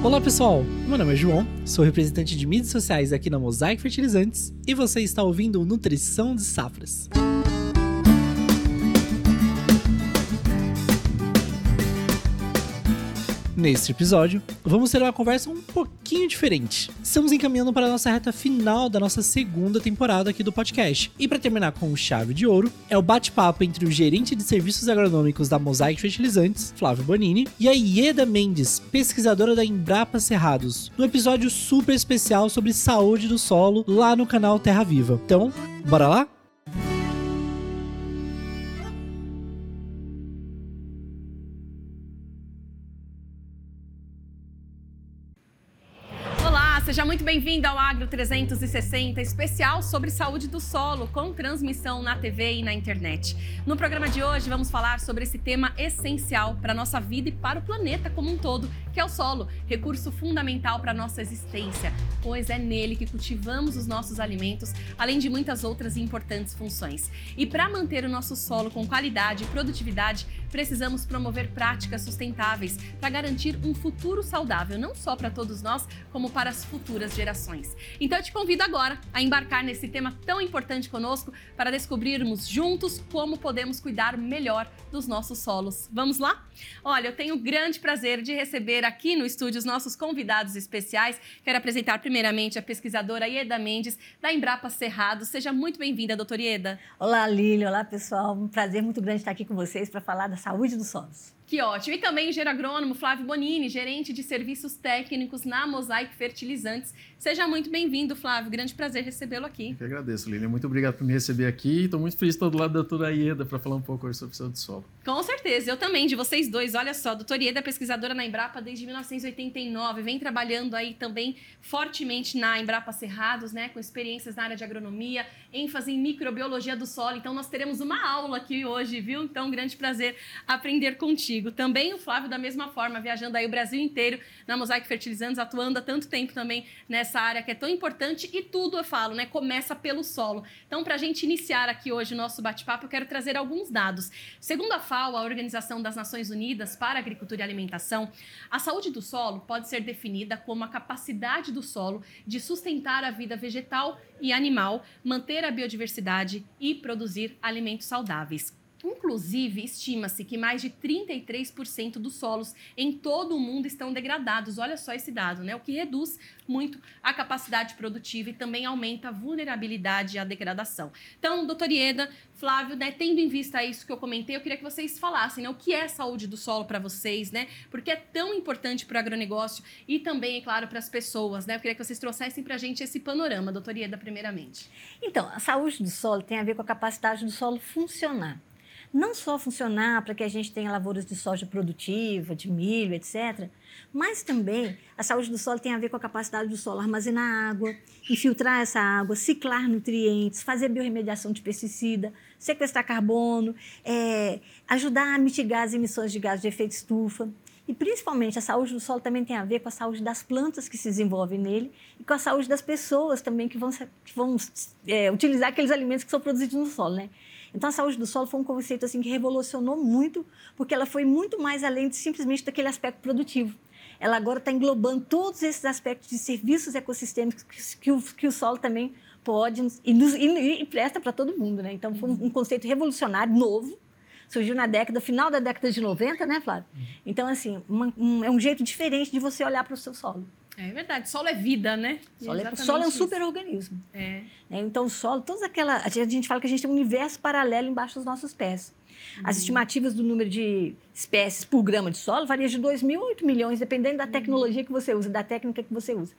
Olá pessoal, meu nome é João, sou representante de mídias sociais aqui na Mosaic Fertilizantes e você está ouvindo Nutrição de Safras. Neste episódio, vamos ter uma conversa um pouquinho diferente. Estamos encaminhando para a nossa reta final da nossa segunda temporada aqui do podcast. E para terminar com chave de ouro, é o bate-papo entre o gerente de serviços agronômicos da Mosaic Fertilizantes, Flávio Bonini, e a Ieda Mendes, pesquisadora da Embrapa Cerrados, no episódio super especial sobre saúde do solo lá no canal Terra Viva. Então, bora lá? Seja muito bem-vindo ao Agro 360, especial sobre saúde do solo, com transmissão na TV e na internet. No programa de hoje, vamos falar sobre esse tema essencial para a nossa vida e para o planeta como um todo, que é o solo, recurso fundamental para a nossa existência, pois é nele que cultivamos os nossos alimentos, além de muitas outras importantes funções. E para manter o nosso solo com qualidade e produtividade, precisamos promover práticas sustentáveis para garantir um futuro saudável, não só para todos nós, como para as futuras gerações. Então eu te convido agora a embarcar nesse tema tão importante conosco para descobrirmos juntos como podemos cuidar melhor dos nossos solos. Vamos lá? Olha, eu tenho o grande prazer de receber aqui no estúdio os nossos convidados especiais. Quero apresentar primeiramente a pesquisadora Ieda Mendes, da Embrapa Cerrado. Seja muito bem-vinda, doutora Ieda. Olá, Lília. Olá, pessoal. Um prazer muito grande estar aqui com vocês para falar da saúde dos solos. Que ótimo. E também o engenheiro agrônomo Flávio Bonini, gerente de serviços técnicos na Mosaic Fertilizantes. Seja muito bem-vindo, Flávio. Grande prazer recebê-lo aqui. Eu que agradeço, Lilian. Muito obrigado por me receber aqui. Estou muito feliz de estar do lado da doutora Ieda para falar um pouco sobre saúde do solo. Com certeza. Eu também, de vocês dois. Olha só, a doutora Ieda é pesquisadora na Embrapa desde 1989. Vem trabalhando aí também fortemente na Embrapa Cerrados, né? Com experiências na área de agronomia, ênfase em microbiologia do solo. Então, nós teremos uma aula aqui hoje, viu? Então, grande prazer aprender contigo. Também o Flávio, da mesma forma, viajando aí o Brasil inteiro na Mosaic Fertilizantes, atuando há tanto tempo também nessa área que é tão importante e tudo, eu falo, né, começa pelo solo. Então, para a gente iniciar aqui hoje o nosso bate-papo, eu quero trazer alguns dados. Segundo a a Organização das Nações Unidas para Agricultura e Alimentação, a saúde do solo pode ser definida como a capacidade do solo de sustentar a vida vegetal e animal, manter a biodiversidade e produzir alimentos saudáveis. Inclusive, estima-se que mais de 33% dos solos em todo o mundo estão degradados. Olha só esse dado, né? O que reduz muito a capacidade produtiva e também aumenta a vulnerabilidade à degradação. Então, doutor Ieda, Flávio, né, tendo em vista isso que eu comentei, eu queria que vocês falassem né, o que é saúde do solo para vocês, né? Porque é tão importante para o agronegócio e também, é claro, para as pessoas, né? Eu queria que vocês trouxessem para a gente esse panorama, doutor Ieda, primeiramente. Então, a saúde do solo tem a ver com a capacidade do solo funcionar não só funcionar para que a gente tenha lavouras de soja produtiva, de milho, etc., mas também a saúde do solo tem a ver com a capacidade do solo armazenar água, infiltrar essa água, ciclar nutrientes, fazer biorremediação de pesticida, sequestrar carbono, é, ajudar a mitigar as emissões de gás de efeito estufa. E principalmente a saúde do solo também tem a ver com a saúde das plantas que se desenvolvem nele e com a saúde das pessoas também que vão, que vão é, utilizar aqueles alimentos que são produzidos no solo, né? Então, a saúde do solo foi um conceito assim que revolucionou muito, porque ela foi muito mais além de simplesmente daquele aspecto produtivo. Ela agora está englobando todos esses aspectos de serviços ecossistêmicos que, o, que o solo também pode e, nos, e, e presta para todo mundo. Né? Então, foi um, um conceito revolucionário, novo, surgiu na década, final da década de 90, né, Flávio? Então, assim, uma, um, é um jeito diferente de você olhar para o seu solo. É verdade, solo é vida, né? Solo é, solo é um super-organismo. É. Né? Então, o solo, todas aquela. A gente fala que a gente tem um universo paralelo embaixo dos nossos pés. As uhum. estimativas do número de espécies por grama de solo varia de 2 mil a 8 milhões, dependendo da uhum. tecnologia que você usa, da técnica que você usa.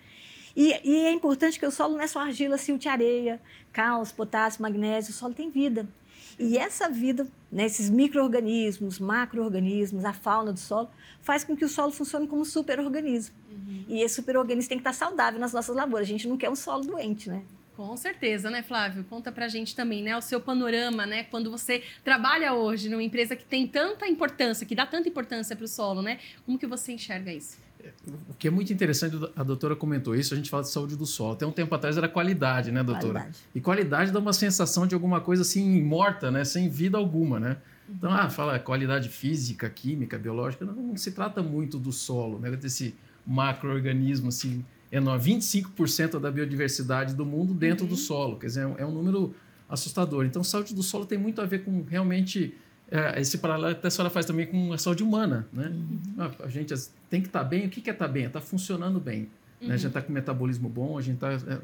E, e, é importante que o solo não é só argila, silt, areia, cálcio, potássio, magnésio, o solo tem vida. E essa vida, né, esses micro-organismos, macro-organismos, a fauna do solo, faz com que o solo funcione como um super-organismo. Uhum. E esse super-organismo tem que estar saudável nas nossas lavouras. A gente não quer um solo doente, né? Com certeza, né, Flávio? Conta pra gente também, né, o seu panorama, né, quando você trabalha hoje numa empresa que tem tanta importância, que dá tanta importância para o solo, né? Como que você enxerga isso? O que é muito interessante, a doutora comentou isso, a gente fala de saúde do solo. Até um tempo atrás era qualidade, né, doutora? Qualidade. E qualidade dá uma sensação de alguma coisa assim morta, né, sem vida alguma, né? Então, ah, fala qualidade física, química, biológica, não, não se trata muito do solo, né, desse macro-organismo assim, enorme. 25% da biodiversidade do mundo dentro uhum. do solo. Quer dizer, é um número assustador. Então, saúde do solo tem muito a ver com realmente é, esse paralelo que a senhora faz também com a saúde humana, né? Uhum. A, a, gente tem que estar tá bem. O que, é estar tá bem? É estar tá funcionando bem. Uhum. Né? A gente está com metabolismo bom, a gente está é,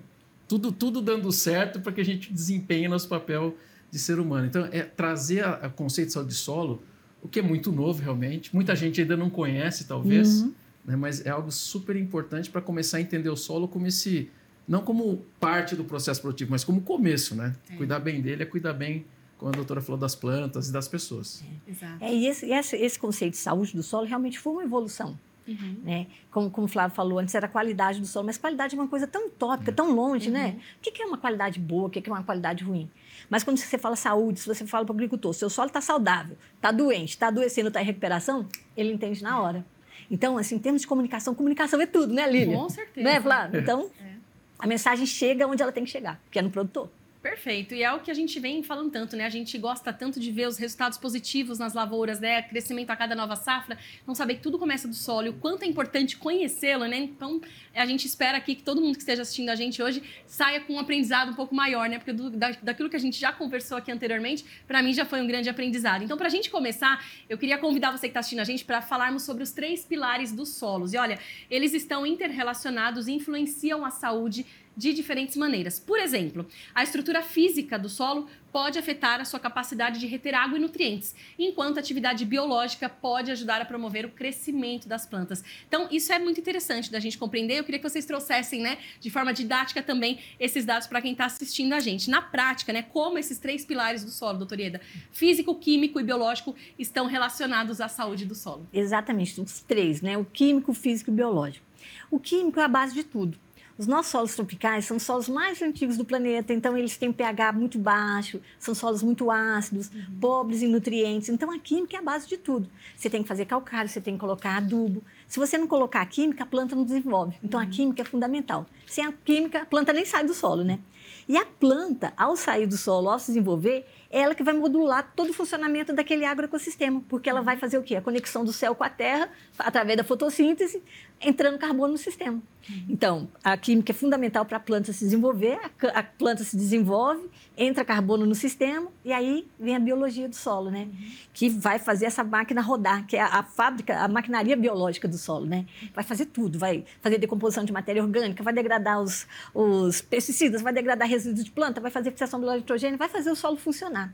tudo tudo dando certo para que a gente desempenhe nosso papel de ser humano. Então, é trazer o conceito de saúde de solo, o que é muito novo realmente. Muita gente ainda não conhece, talvez, uhum. né? mas é algo super importante para começar a entender o solo como esse não como parte do processo produtivo, mas como começo, né? É. Cuidar bem dele é cuidar bem como a doutora falou, das plantas e das pessoas. É, Exato. É, e esse, esse, esse, conceito de saúde do solo realmente foi uma evolução. Uhum. Né? Como, como o Flávio falou, antes era a qualidade do solo, mas qualidade é uma coisa tão utópica, tão longe, né? uhum. né? O que é uma qualidade boa, o que é uma qualidade ruim? Mas quando você fala saúde, se você fala para o agricultor, seu solo está saudável, está doente, está adoecendo, está em recuperação, ele entende na hora. Então, assim, em termos de comunicação, comunicação é tudo, né, Lívia? Com certeza. Né, Flávio? Então, é. a mensagem chega onde ela tem que chegar, que é no produtor. Perfeito. E é o que a gente vem falando tanto, né? A gente gosta tanto de ver os resultados positivos nas lavouras, né? Crescimento a cada nova safra, não saber que tudo começa do solo o quanto é importante conhecê-lo, né? Então, a gente espera aqui que todo mundo que esteja assistindo a gente hoje saia com um aprendizado um pouco maior, né? Porque do, da, daquilo que a gente já conversou aqui anteriormente, para mim já foi um grande aprendizado. Então, para a gente começar, eu queria convidar você que está assistindo a gente para falarmos sobre os três pilares dos solos. E olha, eles estão interrelacionados e influenciam a saúde de diferentes maneiras. Por exemplo, a estrutura física do solo pode afetar a sua capacidade de reter água e nutrientes, enquanto a atividade biológica pode ajudar a promover o crescimento das plantas. Então, isso é muito interessante da gente compreender. Eu queria que vocês trouxessem, né, de forma didática também, esses dados para quem está assistindo a gente. Na prática, né, como esses três pilares do solo, doutor Ieda, físico, químico e biológico, estão relacionados à saúde do solo. Exatamente, os três, né? O químico, físico e biológico. O químico é a base de tudo. Os nossos solos tropicais são os solos mais antigos do planeta, então eles têm pH muito baixo, são solos muito ácidos, uhum. pobres em nutrientes. Então a química é a base de tudo. Você tem que fazer calcário, você tem que colocar adubo. Se você não colocar a química, a planta não desenvolve. Então uhum. a química é fundamental. Sem a química, a planta nem sai do solo, né? E a planta, ao sair do solo, ao se desenvolver, é ela que vai modular todo o funcionamento daquele agroecossistema, porque ela vai fazer o quê? A conexão do céu com a terra, através da fotossíntese, entrando carbono no sistema. Uhum. Então, a química é fundamental para a planta se desenvolver, a, planta se desenvolve, entra carbono no sistema, e aí vem a biologia do solo, né? Uhum. Que vai fazer essa máquina rodar, que é a, a, fábrica, a maquinaria biológica do solo, né? Vai fazer tudo, vai fazer decomposição de matéria orgânica, vai degradar os, os pesticidas, vai degradar resíduos de planta, vai fazer fixação do nitrogênio, vai fazer o solo funcionar.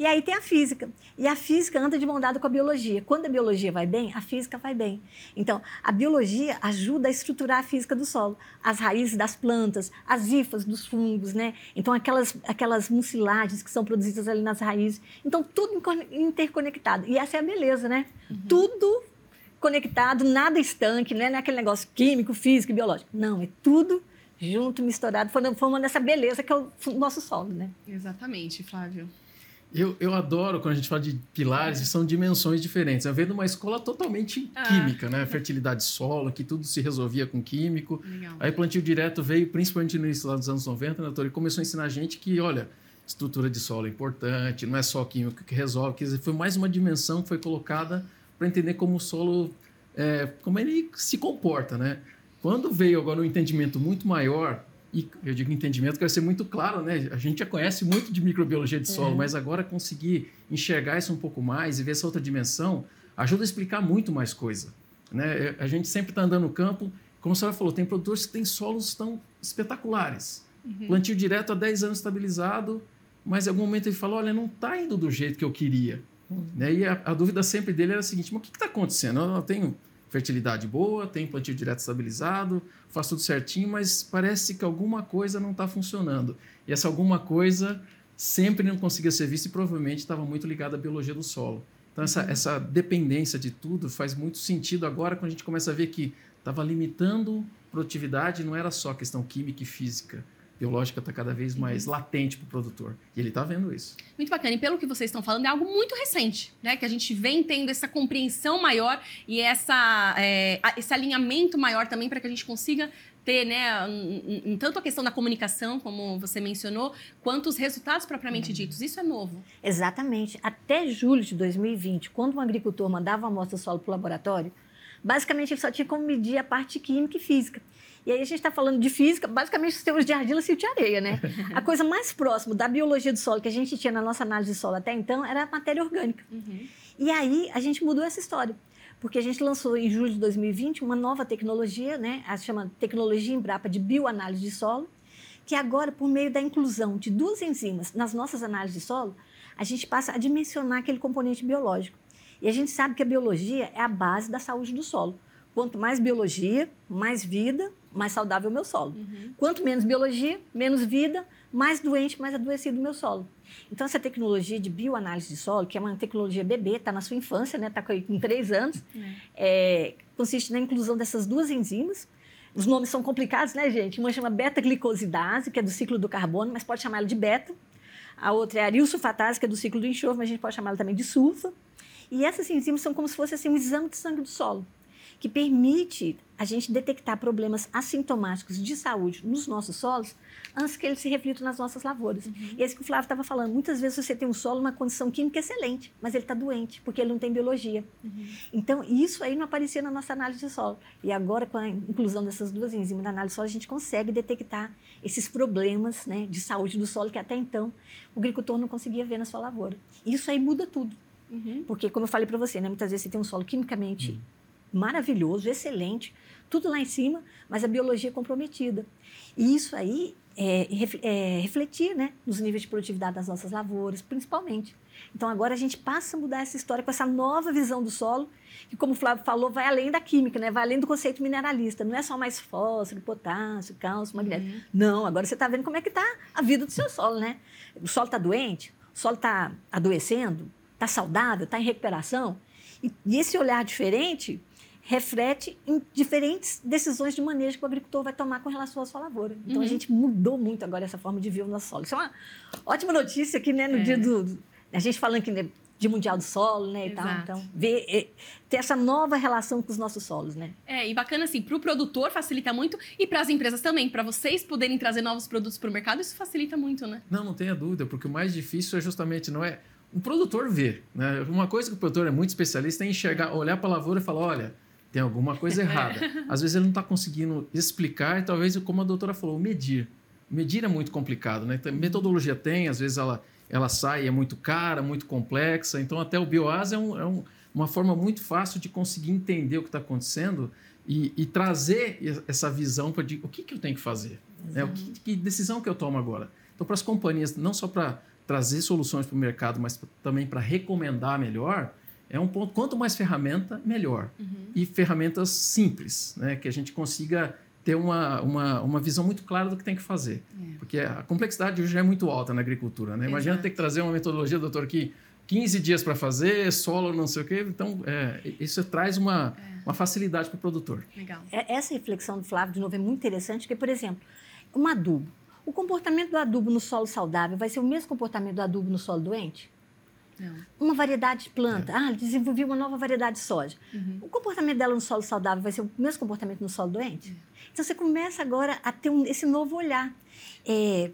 E aí tem a física. E a física anda de mão dada com a biologia. Quando a biologia vai bem, a física vai bem. Então, a biologia ajuda a estruturar a física do solo. As raízes das plantas, as hifas dos fungos, né? Então, aquelas, aquelas mucilagens que são produzidas ali nas raízes. Então, tudo interconectado. E essa é a beleza, né? Uhum. Tudo conectado, nada estanque, né? não é aquele negócio químico, físico e biológico. Não, é tudo junto, misturado, formando essa beleza que é o nosso solo, né? Exatamente, Flávio. Eu, eu adoro quando a gente fala de pilares, é. são dimensões diferentes. Eu venho uma escola totalmente ah. química, né? Fertilidade solo, que tudo se resolvia com químico. Legal. Aí plantio direto veio, principalmente no início dos anos 90, né? E começou a ensinar a gente que, olha, estrutura de solo é importante, não é só químico que resolve. Quer dizer, foi mais uma dimensão que foi colocada para entender como o solo, é, como ele se comporta, né? Quando veio agora um entendimento muito maior e eu digo entendimento, quero ser muito claro, né? A gente já conhece muito de microbiologia de solo, é. mas agora conseguir enxergar isso um pouco mais e ver essa outra dimensão ajuda a explicar muito mais coisa. Né? A gente sempre está andando no campo, como a senhora falou, tem produtores que têm solos tão espetaculares. Uhum. Plantio direto há 10 anos estabilizado, mas em algum momento ele falou: olha, não está indo do jeito que eu queria. Uhum. Né? E a, a, dúvida sempre dele era a seguinte: mas o que está acontecendo? Eu, eu tenho fertilidade boa, tem plantio direto estabilizado, faço tudo certinho, mas parece que alguma coisa não está funcionando. E essa alguma coisa sempre não conseguia ser vista e provavelmente estava muito ligada à biologia do solo. Então, essa, uhum. essa dependência de tudo faz muito sentido agora quando a gente começa a ver que estava limitando produtividade, não era só questão química e física biológica está cada vez mais uhum. latente para o produtor. E ele está vendo isso. Muito bacana. E pelo que vocês estão falando, é algo muito recente, né? Que a gente vem tendo essa compreensão maior e essa, é, esse alinhamento maior também para que a gente consiga ter, né, um, um, tanto a questão da comunicação, como você mencionou, quanto os resultados propriamente uhum. ditos. Isso é novo. Exatamente. Até julho de 2020, quando um agricultor mandava uma amostra solo para o laboratório, Basicamente, ele só tinha como medir a parte química e física. E aí a gente está falando de física, basicamente sistemas de argila e de areia, né? a coisa mais próxima da biologia do solo que a gente tinha na nossa análise de solo até então era a matéria orgânica. Uhum. E aí a gente mudou essa história, porque a gente lançou em julho de 2020 uma nova tecnologia, né? A chama tecnologia Embrapa de bioanálise de solo, que agora, por meio da inclusão de duas enzimas nas nossas análises de solo, a gente passa a dimensionar aquele componente biológico. E a gente sabe que a biologia é a base da saúde do solo. Quanto mais biologia, mais vida, mais saudável o meu solo. Uhum. Quanto menos biologia, menos vida, mais doente, mais adoecido o meu solo. Então, essa tecnologia de bioanálise de solo, que é uma tecnologia bebê, está na sua infância, está né? Tá com três anos, é. É, consiste na inclusão dessas duas enzimas. Os nomes são complicados, né, gente? Uma chama beta-glicosidase, que é do ciclo do carbono, mas pode chamar ela de beta. A outra é a arilsulfatase, que é do ciclo do enxofre, mas a gente pode chamar ela também de sulfa. E essas enzimas são como se fosse assim, um exame de sangue do solo que permite a gente detectar problemas assintomáticos de saúde nos nossos solos antes que eles se reflitam nas nossas lavouras. Uhum. E esse que o Flávio estava falando, muitas vezes você tem um solo numa condição química excelente, mas ele está doente, porque ele não tem biologia. Uhum. Então, isso aí não aparecia na nossa análise de solo. E agora, com a inclusão dessas duas enzimas na análise de solo, a gente consegue detectar esses problemas né, de saúde do solo que até então o agricultor não conseguia ver na sua lavoura. Isso aí muda tudo. Uhum. Porque, como eu falei para você, né, muitas vezes você tem um solo quimicamente uhum maravilhoso, excelente, tudo lá em cima, mas a biologia é comprometida. E isso aí é, é, refletir né, nos níveis de produtividade das nossas lavouras, principalmente. Então agora a gente passa a mudar essa história com essa nova visão do solo, que como o Flávio falou, vai além da química, né? vai além do conceito mineralista. Não é só mais fósforo, potássio, cálcio, magnésio. Uhum. Não, agora você está vendo como é que está a vida do seu solo, né? O solo está doente, o solo está adoecendo, está saudável, está em recuperação. E, e esse olhar diferente reflete em diferentes decisões de manejo que o agricultor vai tomar com relação à sua lavoura. Então, uhum. a gente mudou muito agora essa forma de ver o nosso solo. Isso é uma ótima notícia aqui, né, no é. dia do... A gente falando aqui, né, de Mundial do Solo, né, e tal. Então, ver, é, ter essa nova relação com os nossos solos, né? É, e bacana assim, para o produtor facilita muito e para as empresas também, para vocês poderem trazer novos produtos para o mercado, isso facilita muito, né? Não, não tenha dúvida, porque o mais difícil é justamente, não é o produtor ver, né? Uma coisa que o produtor é muito especialista é enxergar, olhar para a lavoura e falar, olha, tem alguma coisa errada. Às vezes ele não está conseguindo explicar e talvez, como a doutora falou, medir. Medir é muito complicado, né? Metodologia tem, às vezes ela, ela sai, é muito cara, muito complexa. Então, até o Bioasa é, um, é um, uma forma muito fácil de conseguir entender o que está acontecendo e, e, trazer essa visão para o que, que eu tenho que fazer. Né? O que, que decisão que eu tomo agora? Então, para as companhias, não só para trazer soluções para o mercado, mas também para recomendar melhor, é um ponto. Quanto mais ferramenta, melhor. Uhum. E ferramentas simples, né? que a gente consiga ter uma, uma, uma visão muito clara do que tem que fazer. É. Porque a complexidade hoje é muito alta na agricultura. Né? Imagina ter que trazer uma metodologia, doutor, que 15 dias para fazer, solo, não sei o quê. Então, é, isso traz uma, é. uma facilidade para o produtor. Legal. É, essa reflexão do Flávio, de novo, é muito interessante, porque, por exemplo, um adubo. O comportamento do adubo no solo saudável vai ser o mesmo comportamento do adubo no solo doente? Não. Uma variedade de planta. É. Ah, desenvolvi uma nova variedade de soja. Uhum. O comportamento dela no solo saudável vai ser o mesmo comportamento no solo doente? É. Então você começa agora a ter um, esse novo olhar. É,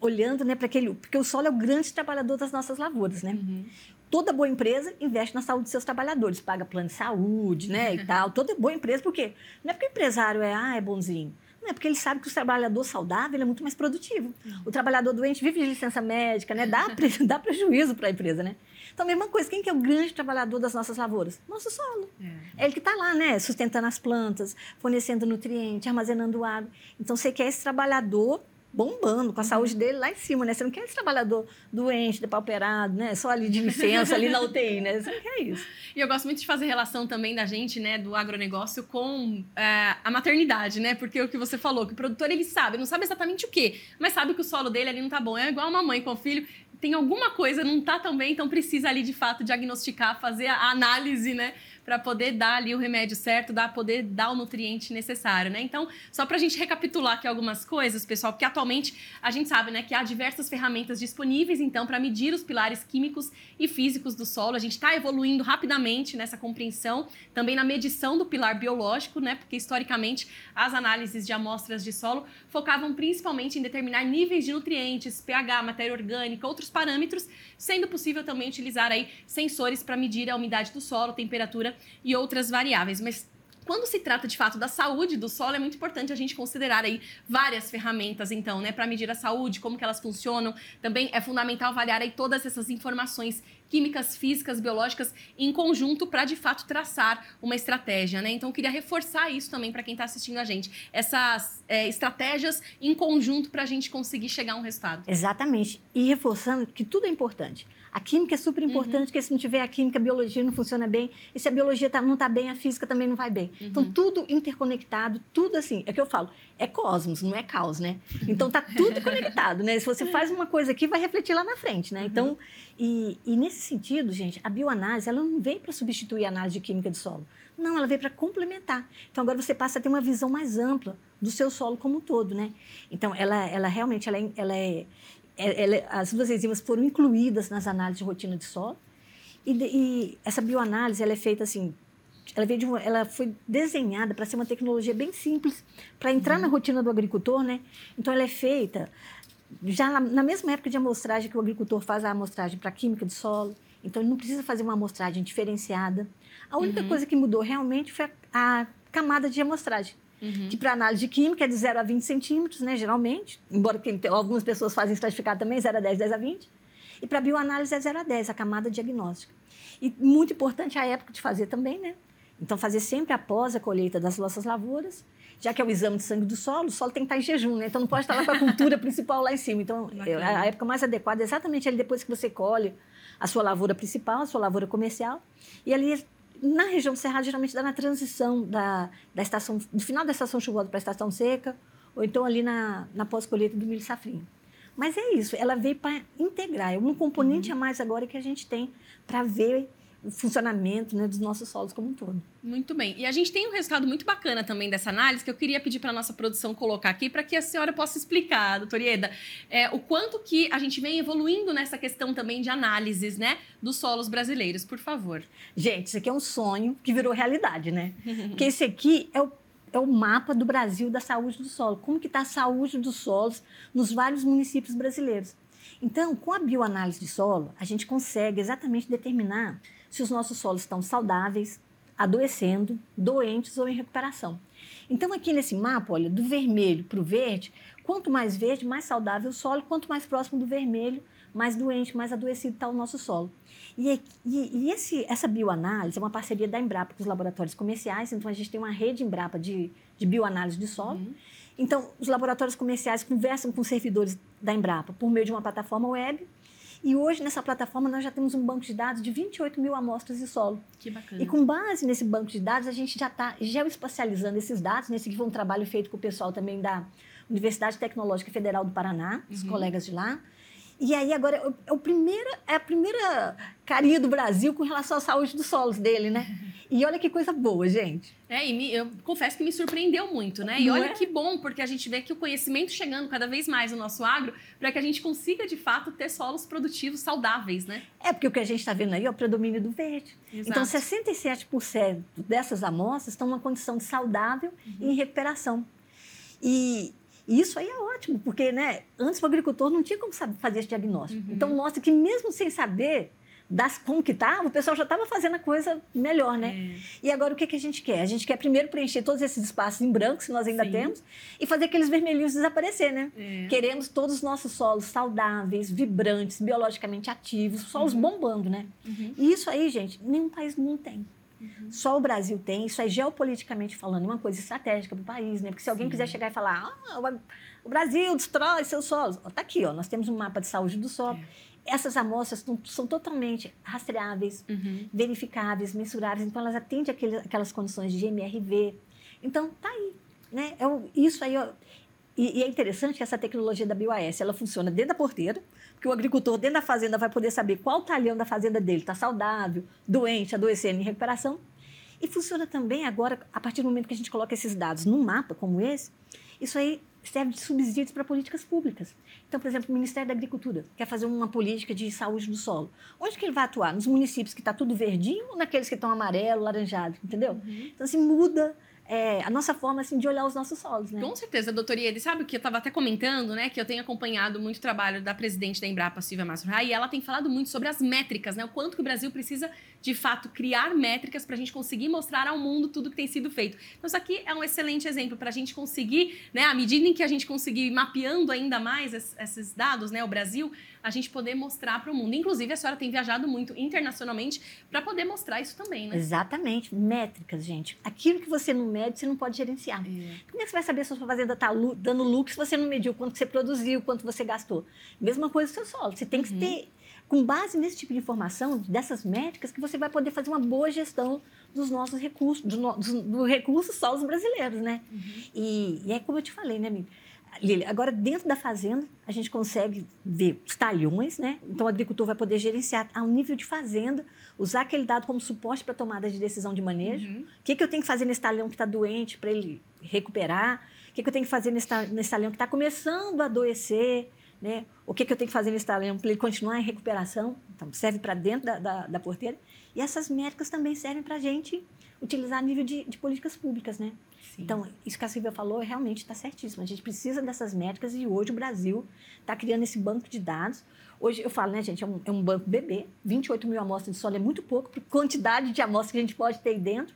olhando né, para aquele. Porque o solo é o grande trabalhador das nossas lavouras, né? Uhum. Toda boa empresa investe na saúde dos seus trabalhadores, paga plano de saúde, né, e tal. Toda boa empresa, por quê? Não é porque o empresário é, ah, é bonzinho. É porque ele sabe que o trabalhador saudável é muito mais produtivo. O trabalhador doente vive de licença médica, né? Dá, dá prejuízo para a empresa, né? Então, a mesma coisa, quem que é o grande trabalhador das nossas lavouras? Nosso solo. É, é ele que está lá, né? Sustentando as plantas, fornecendo nutriente, armazenando água. Então, você quer esse trabalhador bombando, com a uhum. saúde dele lá em cima, né? Você não quer esse trabalhador doente, depauperado, né? Só ali de licença, ali na UTI, né? Você não quer isso. E eu gosto muito de fazer relação também da gente, né, do agronegócio com é, a maternidade, né? Porque o que você falou, que o produtor ele sabe, não sabe exatamente o quê, mas sabe que o solo dele ali não tá bom. É igual uma mãe com o filho, tem alguma coisa, não tá tão bem, então precisa ali de fato diagnosticar, fazer a análise, né? Para poder dar ali o remédio certo, dar, poder dar o nutriente necessário, né? Então, só para a gente recapitular aqui algumas coisas, pessoal, porque atualmente a gente sabe, né, que há diversas ferramentas disponíveis, então, para medir os pilares químicos e físicos do solo. A gente está evoluindo rapidamente nessa compreensão, também na medição do pilar biológico, né? Porque historicamente as análises de amostras de solo focavam principalmente em determinar níveis de nutrientes, pH, matéria orgânica, outros parâmetros, sendo possível também utilizar aí sensores para medir a umidade do solo, temperatura e outras variáveis. Mas quando se trata de fato da saúde do solo, é muito importante a gente considerar aí várias ferramentas, então, né, para medir a saúde, como que elas funcionam. Também é fundamental avaliar aí todas essas informações químicas, físicas, biológicas em conjunto para de fato traçar uma estratégia, né? Então, queria reforçar isso também para quem está assistindo a gente, essas é, estratégias em conjunto para a gente conseguir chegar a um resultado. Exatamente. E reforçando que tudo é importante. A química é super importante, uhum. porque se não tiver a química, a biologia não funciona bem. E se a biologia tá, não está bem, a física também não vai bem. Uhum. Então, tudo interconectado, tudo assim. É que eu falo, é cosmos, não é caos, né? Então, tá tudo conectado, né? Se você faz uma coisa aqui, vai refletir lá na frente, né? Então, uhum. e, e nesse sentido, gente, a bioanálise, ela não vem para substituir a análise de química do solo. Não, ela veio para complementar. Então, agora você passa a ter uma visão mais ampla do seu solo como um todo, né? Então, ela, ela realmente, ela é, ela é é, ela, as duas enzimas foram incluídas nas análises de rotina de solo. E, e essa bioanálise ela é feita assim, ela, veio de uma, ela foi desenhada para ser uma tecnologia bem simples, para entrar uhum. na rotina do agricultor, né? Então ela é feita já na, na, mesma época de amostragem que o agricultor faz a amostragem para química de solo. Então ele não precisa fazer uma amostragem diferenciada. A única uhum. coisa que mudou realmente foi a, a camada de amostragem. Uhum. Que para análise de química é de 0 a 20 centímetros, né, geralmente. Embora tem, algumas pessoas fazem estratificado também, 0 a 10, 10 a 20. E para bioanálise é 0 a 10, a camada diagnóstica. E muito importante a época de fazer também, né? Então, fazer sempre após a colheita das nossas lavouras, já que é o exame de sangue do solo, o solo tem que estar em jejum, né? Então, não pode estar lá com a cultura principal lá em cima. Então, a época mais adequada é exatamente ali depois que você colhe a sua lavoura principal, a sua lavoura comercial. E ali na região do Cerrado, geralmente dá na transição da, da estação, do final da estação chuvosa para a estação seca, ou então ali na, na pós-colheita do milho safrinho. Mas é isso, ela veio para integrar, é um componente uhum. a mais agora que a gente tem para ver o funcionamento né, dos nossos solos como um todo. Muito bem. E a gente tem um resultado muito bacana também dessa análise que eu queria pedir para a nossa produção colocar aqui para que a senhora possa explicar, doutora Ieda, é, o quanto que a gente vem evoluindo nessa questão também de análises né, dos solos brasileiros, por favor. Gente, isso aqui é um sonho que virou realidade, né? Porque esse aqui é o é o mapa do Brasil da saúde do solo. Como que está a saúde dos solos nos vários municípios brasileiros. Então, com a bioanálise de solo, a gente consegue exatamente determinar se os nossos solos estão saudáveis, adoecendo, doentes ou em recuperação. Então, aqui nesse mapa, olha, do vermelho para o verde, quanto mais verde, mais saudável o solo, quanto mais próximo do vermelho, mais doente, mais adoecido está o nosso solo. E, e, e esse, essa bioanálise é uma parceria da Embrapa com os laboratórios comerciais, então a gente tem uma rede Embrapa de, de bioanálise de solo. Uhum. Então, os laboratórios comerciais conversam com servidores da Embrapa por meio de uma plataforma web e hoje, nessa plataforma, nós já temos um banco de dados de 28 mil amostras de solo. Que bacana. E com base nesse banco de dados, a gente já está geoespacializando esses dados. Nesse aqui foi um trabalho feito com o pessoal também da Universidade Tecnológica Federal do Paraná, os uhum. colegas de lá. E aí agora é, o, o primeira, é a primeira carinha do Brasil com relação à saúde dos solos dele, né? E olha que coisa boa, gente. É, e me, eu confesso que me surpreendeu muito, né? E olha é? que bom, porque a gente vê que o conhecimento chegando cada vez mais no nosso agro para que a gente consiga, de fato, ter solos produtivos saudáveis, né? É, porque o que a gente está vendo aí é o predomínio do verde. Então, Exato. Então, 67% dessas amostras estão numa condição de saudável uhum. e em recuperação. E e isso aí é ótimo, porque né, antes o agricultor não tinha como saber fazer esse diagnóstico. Uhum. Então mostra que mesmo sem saber das, como que estava, tá, o pessoal já estava fazendo a coisa melhor, né? É. E agora o que, que a gente quer? A gente quer primeiro preencher todos esses espaços em branco, que nós ainda Sim. temos, e fazer aqueles vermelhinhos desaparecer, né? É. Queremos todos os nossos solos saudáveis, vibrantes, biologicamente ativos, solos uhum. bombando, né? Uhum. E isso aí, gente, nenhum país mundo tem. Uhum. Só o Brasil tem, isso é geopoliticamente falando, uma coisa estratégica para o país, né? Porque se alguém Sim. quiser chegar e falar, ah, o Brasil destrói seus solos, está aqui, ó, nós temos um mapa de saúde do solo. É. Essas amostras são totalmente rastreáveis, uhum. verificáveis, mensuráveis, então elas atendem aquele, aquelas condições de MRV. Então, tá aí, né? É, isso aí, ó, e, e, é interessante que essa tecnologia da BioAS, ela funciona dentro da porteira, porque o agricultor dentro da fazenda vai poder saber qual talhão da fazenda dele está saudável, doente, adoecendo, em recuperação. E funciona também agora, a partir do momento que a gente coloca esses dados num mapa como esse, isso aí serve de subsídios para políticas públicas. Então, por exemplo, o Ministério da Agricultura quer fazer uma política de saúde do solo. Onde que ele vai atuar? Nos municípios que está tudo verdinho ou naqueles que estão amarelo, laranjado, entendeu? Uhum. Então, assim, muda é, a nossa forma assim, de olhar os nossos solos. Né? Com certeza, doutora Iede. Sabe o que eu estava até comentando, né? Que eu tenho acompanhado muito o trabalho da presidente da Embrapa, Silvia Mastro e ela tem falado muito sobre as métricas, né? O quanto que o Brasil precisa, de fato, criar métricas para a gente conseguir mostrar ao mundo tudo que tem sido feito. Então, isso aqui é um excelente exemplo para a gente conseguir, né? À medida em que a gente conseguir mapeando ainda mais esses dados, né? O Brasil, a gente poder mostrar para o mundo. Inclusive, a senhora tem viajado muito internacionalmente para poder mostrar isso também, né? Exatamente. Métricas, gente. Aquilo que você não mede, você não pode gerenciar. É. Como é que você vai saber se a sua fazenda está dando lucro se você não mediu quanto você produziu, quanto você gastou? Mesma coisa com o seu solo. Você tem que uhum. ter, com base nesse tipo de informação, dessas métricas, que você vai poder fazer uma boa gestão dos nossos recursos, do, do, do recursos solos brasileiros, né? Uhum. E, e é como eu te falei, né, amiga? Lili, agora dentro da fazenda a gente consegue ver os talhões, né? Então o agricultor vai poder gerenciar ao nível de fazenda, usar aquele dado como suporte para tomada de decisão de manejo. Uhum. O que, que eu tenho que fazer nesse talhão que está doente para ele recuperar? O que, que eu tenho que fazer nesse, nesse talhão que está começando a adoecer? Né? O que, que eu tenho que fazer nesse talhão para ele continuar em recuperação? Então serve para dentro da, da, da porteira. E essas métricas também servem para a gente utilizar a nível de, de políticas públicas, né? Sim. Então, isso que a Silvia falou realmente está certíssimo. A gente precisa dessas métricas e hoje o Brasil está criando esse banco de dados. Hoje, eu falo, né, gente, é um, é um banco bebê, 28 mil amostras de solo é muito pouco para a quantidade de amostras que a gente pode ter aí dentro.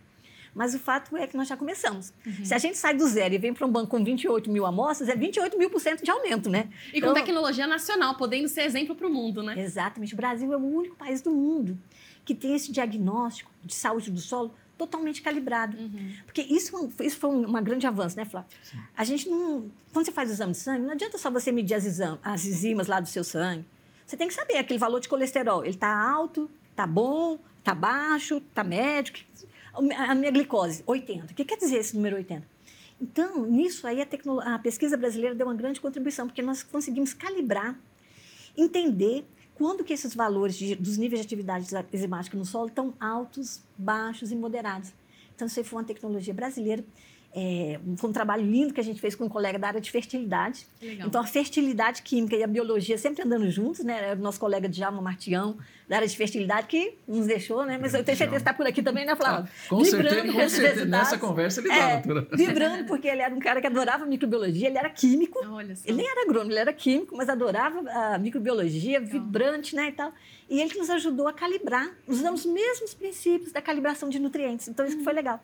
Mas o fato é que nós já começamos. Uhum. Se a gente sai do zero e vem para um banco com 28 mil amostras, é 28 mil por cento de aumento, né? E então, com tecnologia nacional, podendo ser exemplo para o mundo, né? Exatamente. O Brasil é o único país do mundo que tem esse diagnóstico de saúde do solo totalmente calibrado. Uhum. Porque isso, isso foi um grande avanço, né, Flávio? Sim. A gente não. Quando você faz o exame de sangue, não adianta só você medir as, exam, as enzimas lá do seu sangue. Você tem que saber aquele valor de colesterol. Ele está alto, está bom, está baixo, está médio. A minha glicose, 80. O que quer dizer esse número 80? Então, nisso aí, a, a pesquisa brasileira deu uma grande contribuição, porque nós conseguimos calibrar, entender quando que esses valores de, dos níveis de atividade enzimática no solo estão altos, baixos e moderados. Então, aí foi uma tecnologia brasileira é, foi um trabalho lindo que a gente fez com um colega da área de fertilidade. Legal. Então, a fertilidade química e a biologia sempre andando juntos, né? Era o nosso colega Djalma Martião, da área de fertilidade, que nos deixou, né? Mas eu tenho certeza que está por aqui também, né, Flávio? Ah, com vibrando certeza, com certeza. Nessa conversa ele é, doutora. Vibrando, porque ele era um cara que adorava microbiologia, ele era químico. Ele nem era agrônomo, ele era químico, mas adorava a microbiologia, Legal. vibrante, né, e tal. E ele nos ajudou a calibrar, usando os mesmos princípios da calibração de nutrientes. Então, isso foi legal.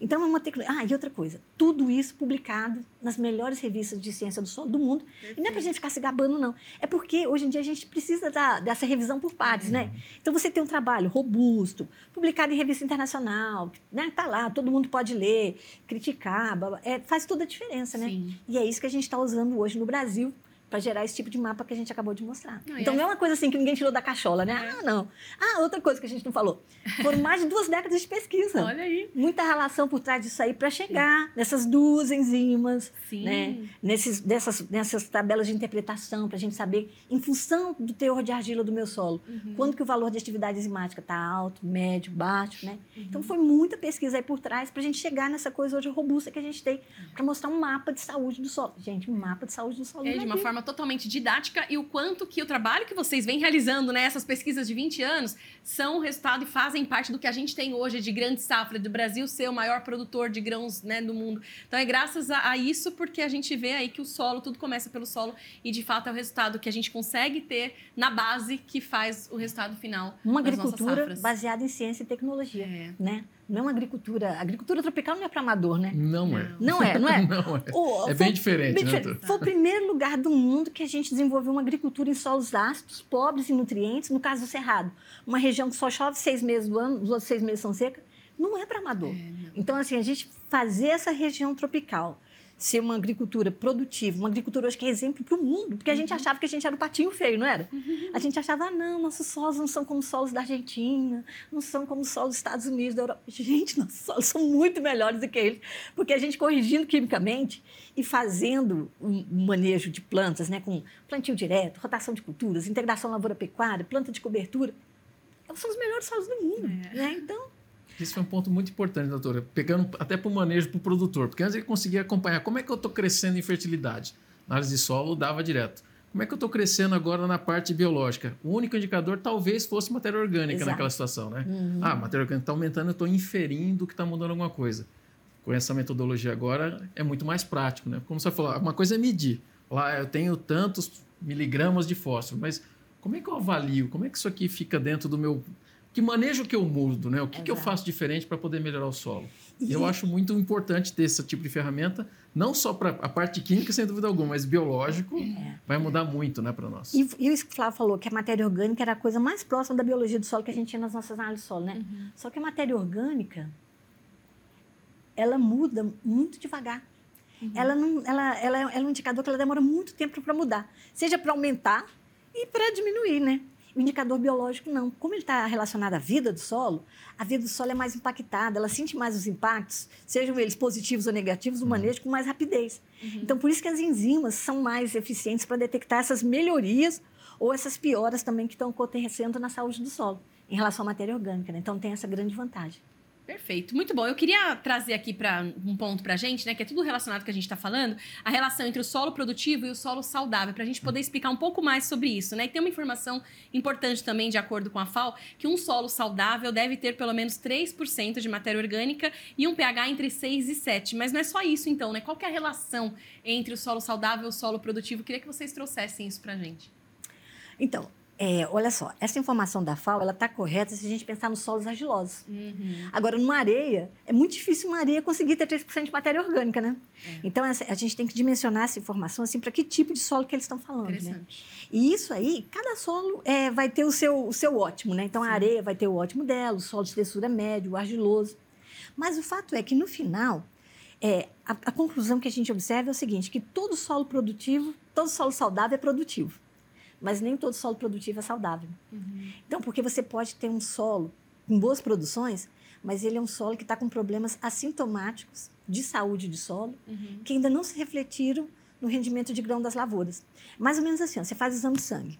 Então, é uma tecnologia. Ah, e outra coisa, tudo isso publicado nas melhores revistas de ciência do solo do mundo. E não é para a gente ficar se gabando, não. É porque hoje em dia a gente precisa da, dessa revisão por pares, né? Então, você tem um trabalho robusto, publicado em revista internacional, né? Tá lá, todo mundo pode ler, criticar, é, faz toda a diferença, né? Sim. E é isso que a gente está usando hoje no Brasil para gerar esse tipo de mapa que a gente acabou de mostrar. Não, então, é... não é uma coisa assim que ninguém tirou da cachola, né? É. Ah, não. Ah, outra coisa que a gente não falou. Foram mais de duas décadas de pesquisa. Olha aí. Muita relação por trás disso aí para chegar Sim. nessas duas enzimas, Sim. né? Nesses, dessas, nessas tabelas de interpretação, para a gente saber, em função do teor de argila do meu solo, uhum. quando que o valor de atividade enzimática está alto, médio, baixo, né? Uhum. Então, foi muita pesquisa aí por trás para a gente chegar nessa coisa hoje robusta que a gente tem para mostrar um mapa de saúde do solo. Gente, um mapa de saúde do solo. É, de uma forma forma totalmente didática e o quanto que o trabalho que vocês vêm realizando, né, essas pesquisas de 20 anos, são o resultado e fazem parte do que a gente tem hoje de grande safra do Brasil ser o maior produtor de grãos, né, do mundo. Então é graças a, a isso porque a gente vê aí que o solo, tudo começa pelo solo e de fato é o resultado que a gente consegue ter na base que faz o resultado final. Uma agricultura baseada em ciência e tecnologia, é. né? Não é uma agricultura. A agricultura tropical não é para amador, né? Não é. Não é, não é? não é. O, é bem diferente, bem né? Foi o primeiro lugar do mundo que a gente desenvolveu uma agricultura em solos ácidos, pobres em nutrientes, no caso do Cerrado. Uma região que só chove seis meses do ano, os outros seis meses são secas. Não é para amador. É, então, assim, a gente fazer essa região tropical ser uma agricultura produtiva, uma agricultura hoje que é exemplo para o mundo, porque a gente uhum. achava que a gente era o patinho feio, não era? Uhum. A gente achava, ah, não, nossos solos não são como os solos da Argentina, não são como os solos dos Estados Unidos, da Europa. Gente, nossos solos são muito melhores do que eles, porque a gente corrigindo quimicamente e fazendo um manejo de plantas, né, com plantio direto, rotação de culturas, integração lavoura-pecuária, planta de cobertura, são os melhores solos do mundo, é. né? Então, isso foi um ponto muito importante, doutora. Pegando até para o manejo para o produtor. Porque antes ele conseguia acompanhar como é que eu estou crescendo em fertilidade. Análise de solo, dava direto. Como é que eu estou crescendo agora na parte biológica? O único indicador talvez fosse matéria orgânica Exato. naquela situação, né? Uhum. Ah, matéria orgânica está aumentando, eu estou inferindo que está mudando alguma coisa. com essa metodologia agora, é muito mais prático, né? Como você falou, uma coisa é medir. Lá eu tenho tantos miligramas de fósforo, mas como é que eu avalio? Como é que isso aqui fica dentro do meu que manejo que eu mudo, né? O que, que eu faço diferente para poder melhorar o solo? E... Eu acho muito importante ter esse tipo de ferramenta, não só para a parte química, sem dúvida alguma, mas biológico é. vai mudar muito, né, para nós. E, e o que o Flávio falou, que a matéria orgânica era a coisa mais próxima da biologia do solo que a gente tinha nas nossas análises do solo, né? Uhum. Só que a matéria orgânica, ela muda muito devagar. Uhum. Ela, não, ela, ela, ela é um indicador que ela demora muito tempo para mudar, seja para aumentar e para diminuir, né? O indicador biológico não. Como ele está relacionado à vida do solo, a vida do solo é mais impactada, ela sente mais os impactos, sejam eles positivos ou negativos, do uhum. manejo com mais rapidez. Uhum. Então, por isso que as enzimas são mais eficientes para detectar essas melhorias ou essas pioras também que estão acontecendo na saúde do solo, em relação à matéria orgânica. Né? Então, tem essa grande vantagem. Perfeito, muito bom. Eu queria trazer aqui para um ponto para a gente, né, que é tudo relacionado que a gente está falando, a relação entre o solo produtivo e o solo saudável, para a gente poder explicar um pouco mais sobre isso, né? E tem uma informação importante também, de acordo com a FAO, que um solo saudável deve ter pelo menos 3% de matéria orgânica e um pH entre 6 e 7. Mas não é só isso, então, né? Qual é a relação entre o solo saudável e o solo produtivo? Eu queria que vocês trouxessem isso para a gente. Então, é, olha só, essa informação da FAO ela está correta se a gente pensar nos solos argilosos. Uhum. Agora, numa areia, é muito difícil uma areia conseguir ter 3% de matéria orgânica, né? É. Então, a gente tem que dimensionar essa informação assim, para que tipo de solo que eles estão falando. Né? E isso aí, cada solo é, vai ter o seu, o seu ótimo, né? Então, Sim. a areia vai ter o ótimo dela, o solo de textura médio, o argiloso. Mas o fato é que, no final, é, a, a conclusão que a gente observa é o seguinte, que todo solo produtivo, todo solo saudável é produtivo mas nem todo solo produtivo é saudável. Uhum. Então, porque você pode ter um solo com boas produções, mas ele é um solo que está com problemas assintomáticos de saúde de solo, uhum. que ainda não se refletiram no rendimento de grão das lavouras. Mais ou menos assim, ó, você faz exame de sangue.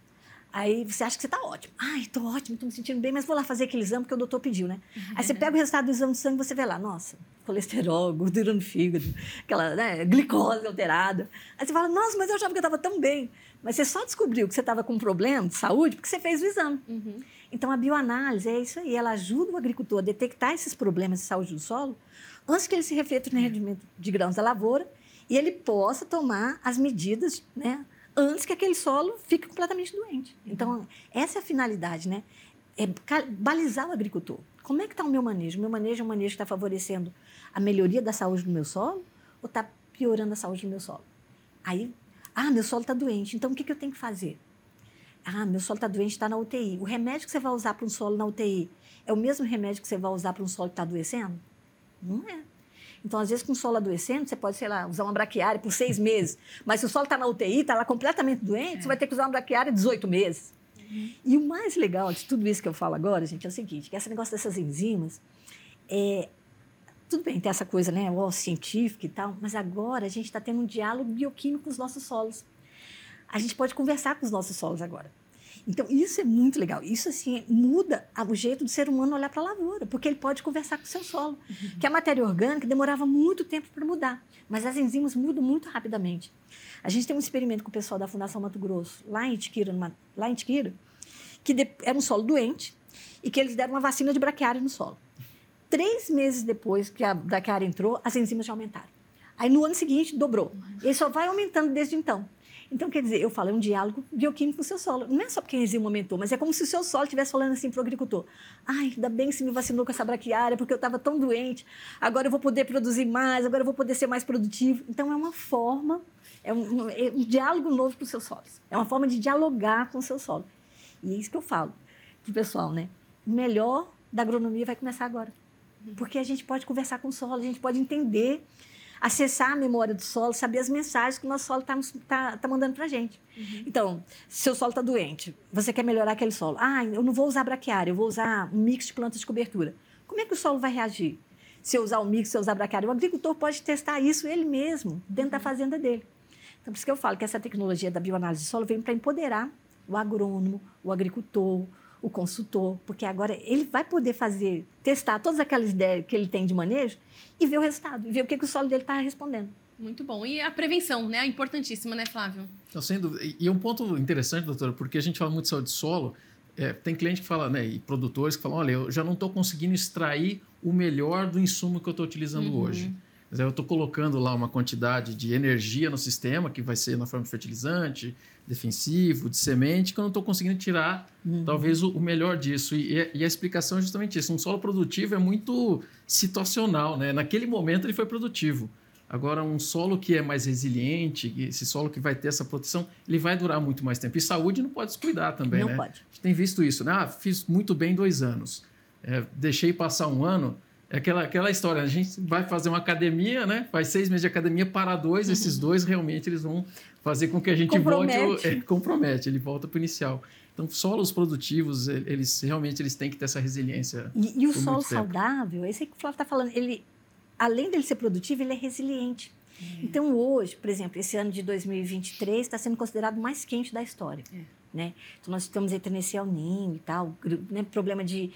Aí você acha que você está ótimo. Ai, estou ótimo, estou me sentindo bem, mas vou lá fazer aquele exame que o doutor pediu, né? Uhum. Aí você pega o resultado do exame de sangue e você vê lá, nossa, colesterol, gordura no fígado, aquela né, glicose alterada. Aí você fala, nossa, mas eu achava que eu estava tão bem. Mas você só descobriu que você estava com um problema de saúde porque você fez o exame. Uhum. Então, a bioanálise é isso aí. Ela ajuda o agricultor a detectar esses problemas de saúde do solo antes que ele se reflita no rendimento de grãos da lavoura e ele possa tomar as medidas, né? Antes que aquele solo fique completamente doente. Uhum. Então, essa é a finalidade, né? É balizar o agricultor. Como é que está o meu manejo? O meu manejo é um manejo que está favorecendo a melhoria da saúde do meu solo ou está piorando a saúde do meu solo? Aí ah, meu solo está doente, então o que, que eu tenho que fazer? Ah, meu solo está doente, está na UTI. O remédio que você vai usar para um solo na UTI é o mesmo remédio que você vai usar para um solo que está adoecendo? Não é. Então, às vezes, com o solo adoecendo, você pode, sei lá, usar uma braquiária por seis meses. Mas se o solo está na UTI, está lá completamente doente, é. você vai ter que usar uma braquiária 18 meses. Uhum. E o mais legal de tudo isso que eu falo agora, gente, é o seguinte, que esse negócio dessas enzimas, é, tudo bem, tem essa coisa, né, o científica e tal, mas agora a gente está tendo um diálogo bioquímico com os nossos solos. A gente pode conversar com os nossos solos agora. Então, isso é muito legal. Isso, assim, muda o jeito do ser humano olhar para a lavoura, porque ele pode conversar com o seu solo. Uhum. Que a matéria orgânica demorava muito tempo para mudar, mas as enzimas mudam muito rapidamente. A gente tem um experimento com o pessoal da Fundação Mato Grosso, lá em Tiquira, numa, lá em Tiquira que de, era um solo doente e que eles deram uma vacina de braquiária no solo. Três meses depois que a braquiária entrou, as enzimas já aumentaram. Aí no ano seguinte dobrou. E só vai aumentando desde então. Então, quer dizer, eu falo, é um diálogo bioquímico com o seu solo. Não é só porque a enzima aumentou, mas é como se o seu solo estivesse falando assim para o agricultor: ai, ainda bem que você me vacinou com essa braquiária, porque eu estava tão doente, agora eu vou poder produzir mais, agora eu vou poder ser mais produtivo. Então, é uma forma, é um, é um diálogo novo com os seus solos. É uma forma de dialogar com o seu solo. E é isso que eu falo para o pessoal, né? O melhor da agronomia vai começar agora. Porque a gente pode conversar com o solo, a gente pode entender, acessar a memória do solo, saber as mensagens que o nosso solo está tá, tá mandando para a gente. Uhum. Então, se seu solo está doente, você quer melhorar aquele solo. Ah, eu não vou usar braquiária, eu vou usar um mix de plantas de cobertura. Como é que o solo vai reagir? Se eu usar o mix, se eu usar braquiária? O agricultor pode testar isso ele mesmo, dentro uhum. da fazenda dele. Então, por isso que eu falo que essa tecnologia da bioanálise de solo vem para empoderar o agrônomo, o agricultor, o consultor, porque agora ele vai poder fazer, testar todas aquelas ideias que ele tem de manejo e ver o resultado, e ver o que, que o solo dele está respondendo. Muito bom. E a prevenção, né? Importantíssima, né, Flávio? Então, sem dúvida. E é um ponto interessante, doutora, porque a gente fala muito de saúde de solo. É, tem cliente que fala, né, e produtores que falam, olha, eu já não estou conseguindo extrair o melhor do insumo que eu estou utilizando uhum. hoje. Eu estou colocando lá uma quantidade de energia no sistema, que vai ser na forma de fertilizante, defensivo, de semente, que eu não estou conseguindo tirar uhum. talvez o, o, melhor disso. E, e, a explicação é justamente isso. Um solo produtivo é muito situacional, né? Naquele momento ele foi produtivo. Agora, um solo que é mais resiliente, esse solo que vai ter essa proteção, ele vai durar muito mais tempo. E saúde não pode descuidar também, não né? Pode. A gente tem visto isso, né? Ah, fiz muito bem dois anos. É, deixei passar um ano. É aquela, aquela história, a gente vai fazer uma academia, né? Faz seis meses de academia para dois, uhum. esses dois realmente eles vão fazer com que a gente compromete. volte... É, compromete, ele volta para o inicial. Então, solos produtivos, eles realmente eles têm que ter essa resiliência. E, e o solo saudável, esse que o Flávio está falando, ele além dele ser produtivo, ele é resiliente. É. Então, hoje, por exemplo, esse ano de 2023 está sendo considerado o mais quente da história. É. Né? Então, nós estamos entrando nesse El Ninho e tal, né? problema de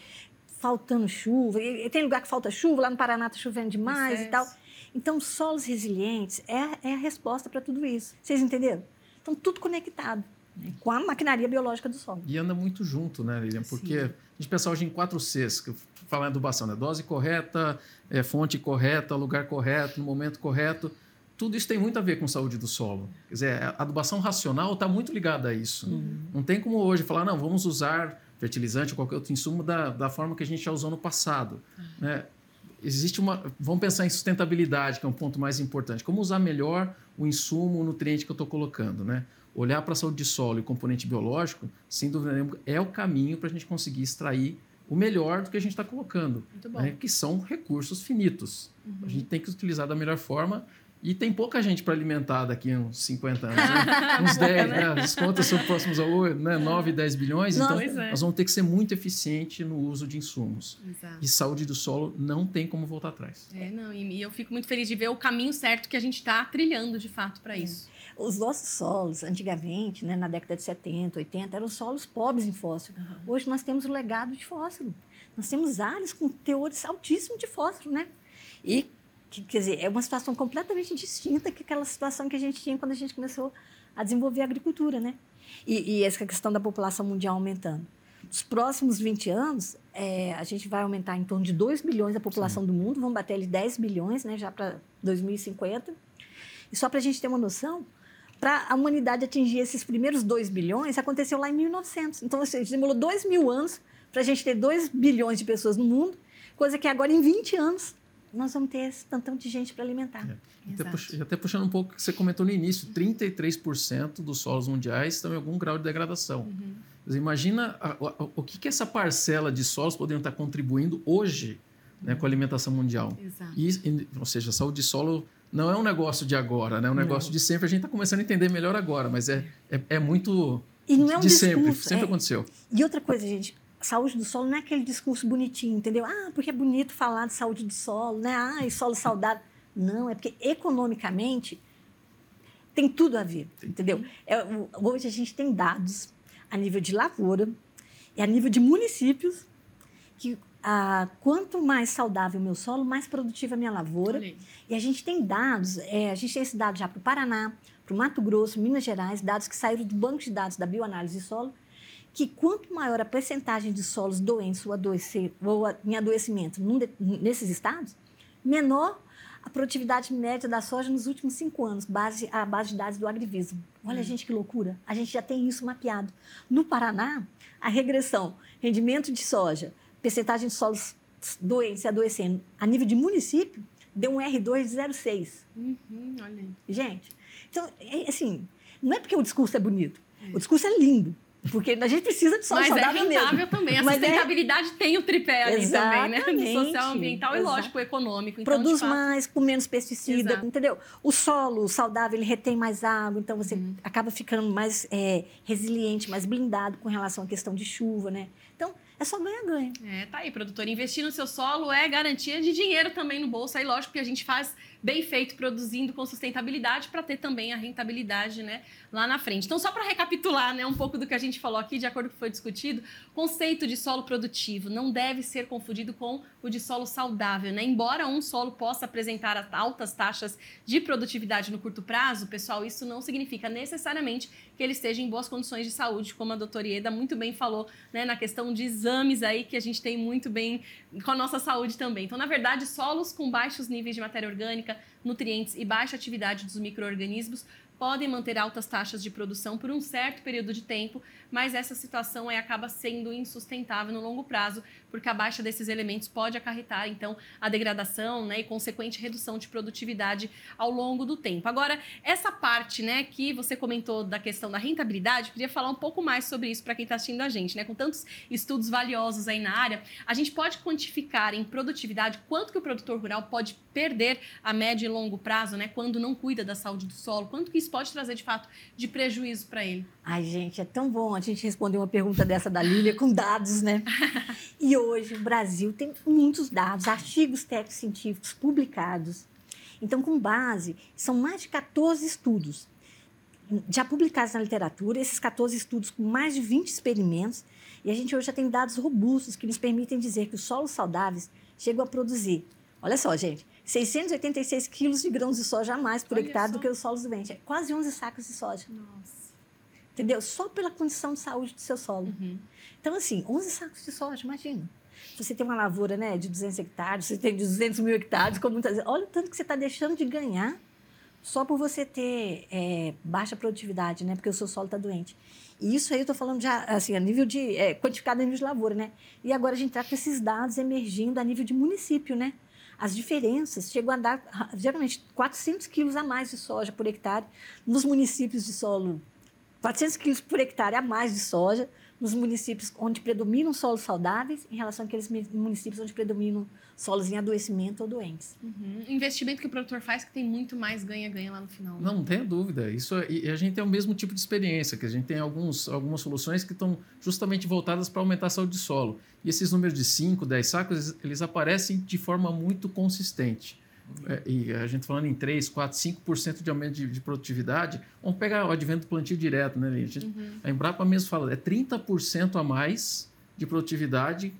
faltando chuva. E tem lugar que falta chuva, lá no Paraná está chovendo demais e tal. Então, solos resilientes é, é a resposta para tudo isso. Vocês entenderam? Então, tudo conectado né? com a maquinaria biológica do solo. E anda muito junto, né, Lilian? Porque Sim. a gente pensa hoje em quatro Cs, que falar em adubação, né? Dose correta, é, fonte correta, lugar correto, no momento correto. Tudo isso tem muito a ver com saúde do solo. Quer dizer, a adubação racional está muito ligada a isso. Uhum. Não tem como hoje falar, não, vamos usar fertilizante ou qualquer outro insumo da, da forma que a gente já usou no passado. Né? Existe uma. Vamos pensar em sustentabilidade, que é um ponto mais importante. Como usar melhor o insumo, o nutriente que eu estou colocando, né? Olhar para a saúde de solo e componente biológico, sem dúvida nenhuma, é o caminho para a gente conseguir extrair o melhor do que a gente está colocando, né? que são recursos finitos. Uhum. A gente tem que utilizar da melhor forma e tem pouca gente para alimentar daqui uns 50 anos, né? uns 10, né? As contas são próximas a né? 9, 10 bilhões, então Nossa, então é. nós vamos ter que ser muito eficiente no uso de insumos. Exato. E saúde do solo não tem como voltar atrás. É, não, e eu fico muito feliz de ver o caminho certo que a gente está trilhando de fato para é. isso. Os nossos solos, antigamente, né, na década de 70, 80, eram solos pobres em fósforo. Uhum. Hoje nós temos o legado de fósforo. Nós temos áreas com teores altíssimos de fósforo, né? E, quer dizer, é uma situação completamente distinta que aquela situação que a gente tinha quando a gente começou a desenvolver a agricultura, né? E, e essa questão da população mundial aumentando. Nos próximos 20 anos, é, a gente vai aumentar em torno de 2 bilhões a população Sim. do mundo, vamos bater ali 10 bilhões, né, já para 2050. E só para a gente ter uma noção, para a humanidade atingir esses primeiros 2 bilhões, aconteceu lá em 1900. Então, assim, demorou 2 mil anos para a gente ter 2 bilhões de pessoas no mundo, coisa que agora, em 20 anos, nós vamos ter esse tantão de gente para alimentar. É. Até, pux, até, puxando um pouco o que você comentou no início, 33% dos solos mundiais estão em algum grau de degradação. Uhum. imagina a, a, o que, que essa parcela de solos poderiam estar contribuindo hoje né, com a alimentação mundial. Exato. E, ou seja, a saúde de solo não é um negócio de agora, né? É um negócio não. de sempre. A gente está começando a entender melhor agora, mas é, é, é muito e não é um de discurso, sempre. Sempre é. aconteceu. E outra coisa, gente, saúde do solo não é aquele discurso bonitinho, entendeu? Ah, porque é bonito falar de saúde do solo, né? Ah, e solo saudável. Não, é porque economicamente tem tudo a ver, entendeu? É, hoje a gente tem dados a nível de lavoura e a nível de municípios que ah, quanto mais saudável o meu solo, mais produtiva a minha lavoura. E a gente tem dados, é, a gente tem esse dado já para o Paraná, para o Mato Grosso, Minas Gerais, dados que saíram do banco de dados da bioanálise de solo, que quanto maior a percentagem de solos doentes ou, adoecer, ou em adoecimento nesses estados, menor a produtividade média da soja nos últimos cinco anos, base, a base de dados do Agrivismo. Olha, hum. gente, que loucura. A gente já tem isso mapeado. No Paraná, a regressão, rendimento de soja, percentagem de solos doentes e adoecendo a nível de município, deu um R2 de 0,6. Uhum, olha aí. Gente, então, é, assim, não é porque o discurso é bonito. É. O discurso é lindo. Porque a gente precisa de solo Mas saudável é rentável mesmo. também. A Mas é sustentabilidade é... tem o tripé ali Exatamente. também, né? social, ambiental Exato. e, lógico, econômico. Então, Produz fato... mais, com menos pesticida, Exato. entendeu? O solo saudável, ele retém mais água, então você hum. acaba ficando mais é, resiliente, mais blindado com relação à questão de chuva, né? Então, é só ganha-ganha. É, tá aí, produtor. Investir no seu solo é garantia de dinheiro também no bolso. Aí, lógico que a gente faz bem feito, produzindo com sustentabilidade, para ter também a rentabilidade né, lá na frente. Então, só para recapitular né, um pouco do que a gente falou aqui, de acordo com o que foi discutido, conceito de solo produtivo não deve ser confundido com o de solo saudável. Né? Embora um solo possa apresentar altas taxas de produtividade no curto prazo, pessoal, isso não significa necessariamente que ele esteja em boas condições de saúde, como a doutora Ieda muito bem falou né, na questão de exames aí que a gente tem muito bem com a nossa saúde também. Então, na verdade, solos com baixos níveis de matéria orgânica, nutrientes e baixa atividade dos micro-organismos podem manter altas taxas de produção por um certo período de tempo, mas essa situação aí acaba sendo insustentável no longo prazo, porque a baixa desses elementos pode acarretar, então, a degradação né, e consequente redução de produtividade ao longo do tempo. Agora, essa parte né, que você comentou da questão da rentabilidade, queria falar um pouco mais sobre isso para quem está assistindo a gente. Né? Com tantos estudos valiosos aí na área, a gente pode quantificar em produtividade quanto que o produtor rural pode perder a médio e longo prazo, né, quando não cuida da saúde do solo, quanto que isso pode trazer de fato de prejuízo para ele? Ai, gente, é tão bom gente responder uma pergunta dessa da Lília com dados, né? E hoje o Brasil tem muitos dados, artigos técnicos científicos publicados. Então, com base, são mais de 14 estudos já publicados na literatura, esses 14 estudos com mais de 20 experimentos, e a gente hoje já tem dados robustos que nos permitem dizer que os solos saudáveis chegam a produzir, olha só, gente, 686 quilos de grãos de soja a mais por Olha hectare só. do que os solos do ventre. É quase 11 sacos de soja. Nossa. Entendeu? Só pela condição de saúde do seu solo. Uhum. Então, assim, 11 sacos de soja, imagina. Você tem uma lavoura né, de 200 hectares, você tem 200 mil hectares, como muitas vezes, olha o tanto que você está deixando de ganhar só por você ter é, baixa produtividade, né? Porque o seu solo está doente. E isso aí eu estou falando já, assim, a nível de, é, quantificado a nível de lavoura, né? E agora a gente está com esses dados emergindo a nível de município, né? as diferenças chegam a dar, geralmente, 400 quilos a mais de soja por hectare nos municípios de solo, 400 quilos por hectare a mais de soja nos municípios onde predominam solos saudáveis em relação àqueles municípios onde predominam solos em adoecimento ou doentes. Uhum. Investimento que o produtor faz que tem muito mais ganha-ganha lá no final. Né? Não, não tenha dúvida. Isso, é, e a gente tem o mesmo tipo de experiência, que a gente tem alguns, algumas soluções que estão justamente voltadas para aumentar a saúde de solo. E esses números de 5, 10 sacos, eles aparecem de forma muito consistente. É, e a gente falando em 3, 4, 5% de aumento de, de, produtividade, vamos pegar o advento do plantio direto, né, gente? Uhum. A Embrapa mesmo fala, é 30% a mais de produtividade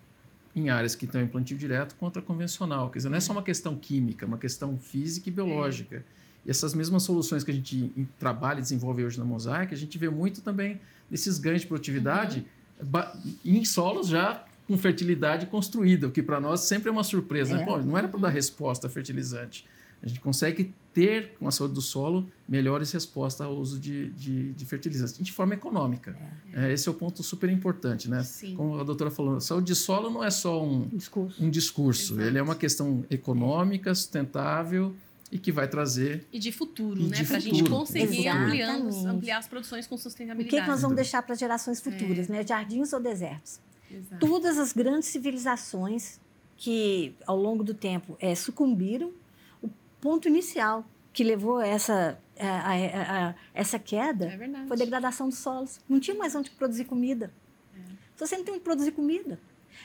em áreas que estão em plantio direto contra convencional. Quer dizer, não é só uma questão química, é uma questão física e biológica. É. E essas mesmas soluções que a gente trabalha e desenvolve hoje na Mosaic, a gente vê muito também desses ganhos de produtividade uhum. em solos já com fertilidade construída, o que para nós sempre é uma surpresa. Né? É. Né? Pô, não era para dar resposta a fertilizante. A gente consegue ter, com a saúde do solo, melhores respostas ao uso de, de, de fertilizantes, de forma econômica. É. É, esse é o ponto super importante. Né? Sim. Como a doutora falou, saúde de solo não é só um discurso, um discurso. ele é uma questão econômica, sustentável e que vai trazer. E de futuro, e né? Para a gente conseguir ampliando, ampliar as produções com sustentabilidade. O que, que nós vamos deixar para gerações futuras, é. né? Jardins ou desertos? Exato. Todas as grandes civilizações que, ao longo do tempo, é, sucumbiram, o ponto inicial que levou a essa, a, a, a, essa queda é foi a degradação dos solos. Não tinha mais onde produzir comida. É. Você não tem onde produzir comida.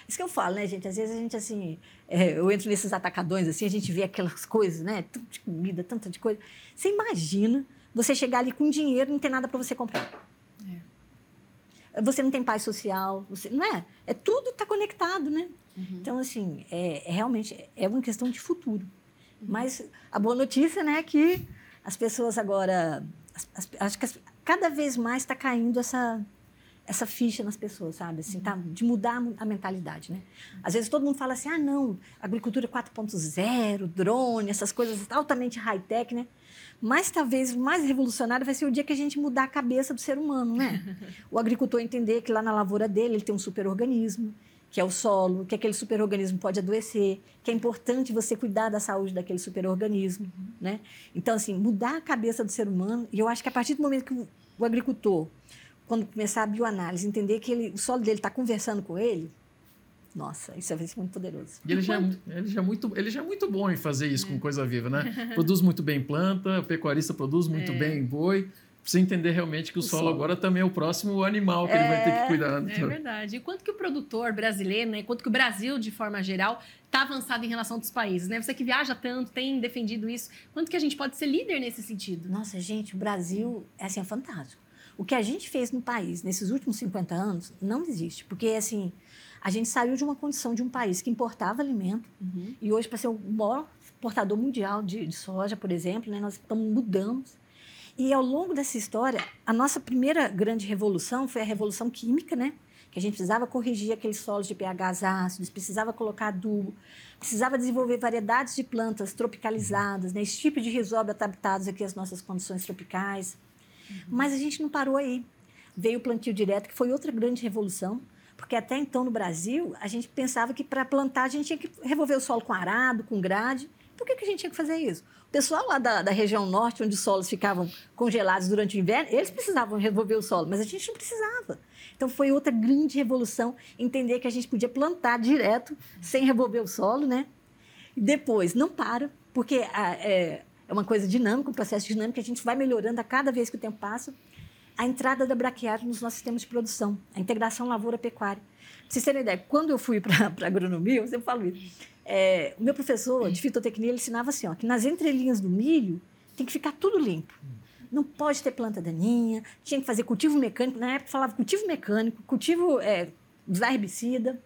Isso que eu falo, né, gente? Às vezes a gente, assim, é, eu entro nesses atacadões, assim, a gente vê aquelas coisas, né? Tanto de comida, tanta de coisa. Você imagina você chegar ali com dinheiro e não ter nada para você comprar você não tem paz social, você, não é? É tudo está conectado, né? Uhum. Então, assim, é, é, realmente é uma questão de futuro. Uhum. Mas a boa notícia, né, é que as pessoas agora, as, as, acho que as, cada vez mais está caindo essa essa ficha nas pessoas, sabe? Assim, tá, de mudar a mentalidade, né? Às vezes todo mundo fala assim, ah, não, agricultura 4.0, drone, essas coisas altamente high-tech, né? Mas talvez o mais revolucionário vai ser o dia que a gente mudar a cabeça do ser humano, né? O agricultor entender que lá na lavoura dele ele tem um superorganismo, que é o solo, que aquele superorganismo pode adoecer, que é importante você cuidar da saúde daquele superorganismo, né? Então, assim, mudar a cabeça do ser humano, e eu acho que a partir do momento que o, o agricultor, quando começar a bioanálise, entender que ele, o solo dele está conversando com ele, nossa, isso é muito poderoso. E ele já, é, ele, já é muito, ele já é muito bom em fazer isso é. com coisa viva, né? Produz muito bem planta, o pecuarista produz muito é. bem boi. Precisa entender realmente que o, o solo, solo, agora também é o próximo animal que ele vai ter que é. cuidar. É verdade. E quanto que o produtor brasileiro, né, quanto que o Brasil, de forma geral, está avançado em relação a outros países, né? Você que viaja tanto, tem defendido isso. Quanto que a gente pode ser líder nesse sentido? Nossa, gente, o Brasil é, assim, é fantástico. O que a gente fez no país nesses últimos 50 anos não existe. Porque, assim, a gente saiu de uma condição de um país que importava alimento uhum. e hoje, para ser o maior exportador mundial de, de soja, por exemplo, né, nós estamos mudamos. E ao longo dessa história, a nossa primeira grande revolução foi a revolução química, né? Que a gente precisava corrigir aqueles solos de pHs ácidos, precisava colocar adubo, precisava desenvolver variedades de plantas tropicalizadas, né, esse tipo de risóbio adaptados aqui às nossas condições tropicais. Uhum. Mas a gente não parou aí. Veio o plantio direto, que foi outra grande revolução, porque até então no Brasil a gente pensava que para plantar a gente tinha que revolver o solo com arado, com grade. Por que, que a gente tinha que fazer isso? O pessoal lá da, da, região norte, onde os solos ficavam congelados durante o inverno, eles precisavam revolver o solo, mas a gente não precisava. Então foi outra grande revolução entender que a gente podia plantar direto, sem revolver o solo, né? E depois, não para, porque a, é, é uma coisa dinâmica, um processo dinâmico, a gente vai melhorando a cada vez que o tempo passa. A entrada da braquiária nos nossos sistemas de produção, a integração lavoura-pecuária. Pra vocês terem ideia, quando eu fui para a agronomia, eu sempre falo isso, é, o meu professor de fitotecnia ele ensinava assim, ó, que nas entrelinhas do milho tem que ficar tudo limpo não pode ter planta daninha, tinha que fazer cultivo mecânico. Na época falava cultivo mecânico, cultivo, é, usar herbicida.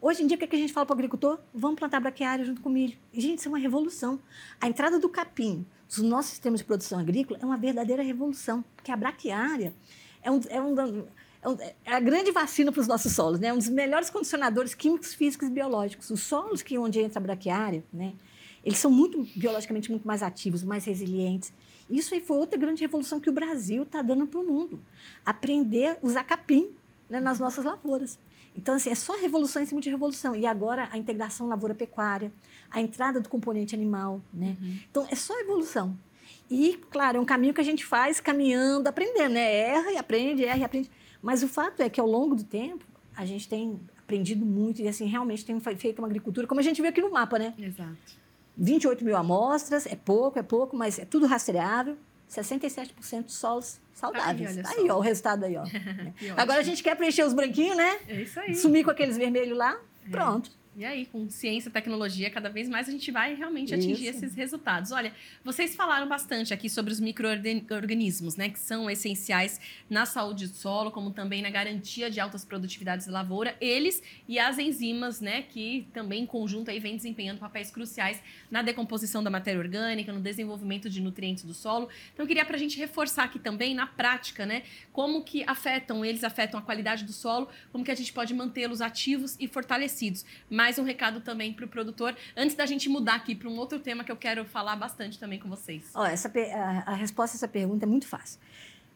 Hoje em dia, o que, é que a gente fala para o agricultor? Vamos plantar braquiária junto com milho. Gente, isso é uma revolução. A entrada do capim nos nossos sistemas de produção agrícola é uma verdadeira revolução, porque a braquiária é, um, é, um, é, um, é a grande vacina para os nossos solos, né? é um dos melhores condicionadores químicos, físicos e biológicos. Os solos que onde entra a braquiária, né? eles são muito biologicamente muito mais ativos, mais resilientes. Isso aí foi outra grande revolução que o Brasil está dando para o mundo. Aprender a usar capim né, nas nossas lavouras. Então, assim, é só revolução em cima de revolução. E agora a integração lavoura-pecuária, a entrada do componente animal, né? Uhum. Então, é só evolução. E, claro, é um caminho que a gente faz caminhando, aprendendo, né? Erra e aprende, erra e aprende. Mas o fato é que, ao longo do tempo, a gente tem aprendido muito e, assim, realmente tem feito uma agricultura, como a gente vê aqui no mapa, né? Exato. 28 mil amostras, é pouco, é pouco, mas é tudo rastreável. 67% de solos saudáveis. Aí, aí, ó, o resultado aí, ó. Agora a gente quer preencher os branquinhos, né? É isso aí. Sumir com aqueles vermelhos lá, é. pronto. E aí, com ciência e tecnologia, cada vez mais a gente vai realmente atingir Isso. esses resultados. Olha, vocês falaram bastante aqui sobre os micro-organismos, né? Que são essenciais na saúde do solo, como também na garantia de altas produtividades da lavoura. Eles e as enzimas, né? Que também em conjunto aí vem desempenhando papéis cruciais na decomposição da matéria orgânica, no desenvolvimento de nutrientes do solo. Então, eu queria para a gente reforçar aqui também, na prática, né? Como que afetam, eles afetam a qualidade do solo, como que a gente pode mantê-los ativos e fortalecidos. Mas mais um recado também para o produtor, antes da gente mudar aqui para um outro tema que eu quero falar bastante também com vocês. Oh, essa, a, a resposta a essa pergunta é muito fácil.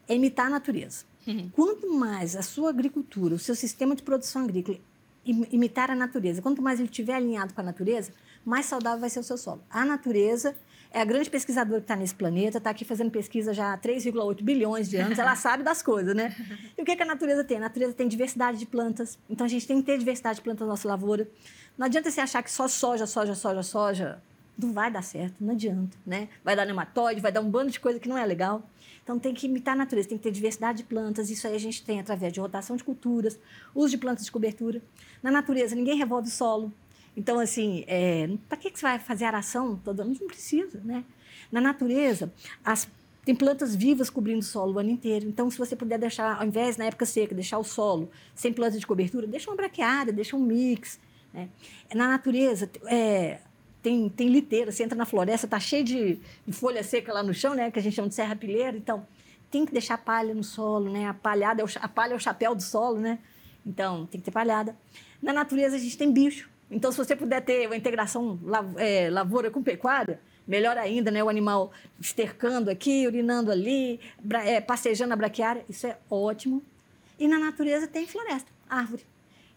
É imitar a natureza. Uhum. Quanto mais a sua agricultura, o seu sistema de produção agrícola imitar a natureza, quanto mais ele estiver alinhado com a natureza, mais saudável vai ser o seu solo. A natureza é a grande pesquisadora que está nesse planeta, está aqui fazendo pesquisa já há 3,8 bilhões de anos, ela sabe das coisas, né? E o que, que a natureza tem? A natureza tem diversidade de plantas, então a gente tem que ter diversidade de plantas na nossa lavoura. Não adianta você achar que só soja, soja, soja, soja, não vai dar certo, não adianta, né? Vai dar nematóide, vai dar um bando de coisa que não é legal. Então tem que imitar a natureza, tem que ter diversidade de plantas. Isso aí a gente tem através de rotação de culturas, uso de plantas de cobertura. Na natureza, ninguém revolve o solo. Então, assim, é, para que, você vai fazer aração toda? Não precisa, né? Na natureza, as, tem plantas vivas cobrindo o solo o ano inteiro. Então, se você puder deixar, ao invés, na época seca, deixar o solo sem plantas de cobertura, deixa uma braquiária, deixa um mix. Né? Na natureza, é, tem, tem liteira, você entra na floresta, está cheio de, de, folha seca lá no chão, né? que a gente chama de serra pileira. Então, tem que deixar palha no solo, né? A, palhada é o, a palha é o chapéu do solo, né? Então, tem que ter palhada. Na natureza, a gente tem bicho. Então, se você puder ter uma integração é, lavoura com pecuária, melhor ainda, né? O animal estercando aqui, urinando ali, é, passejando a braquiária, isso é ótimo. E na natureza tem floresta, árvore.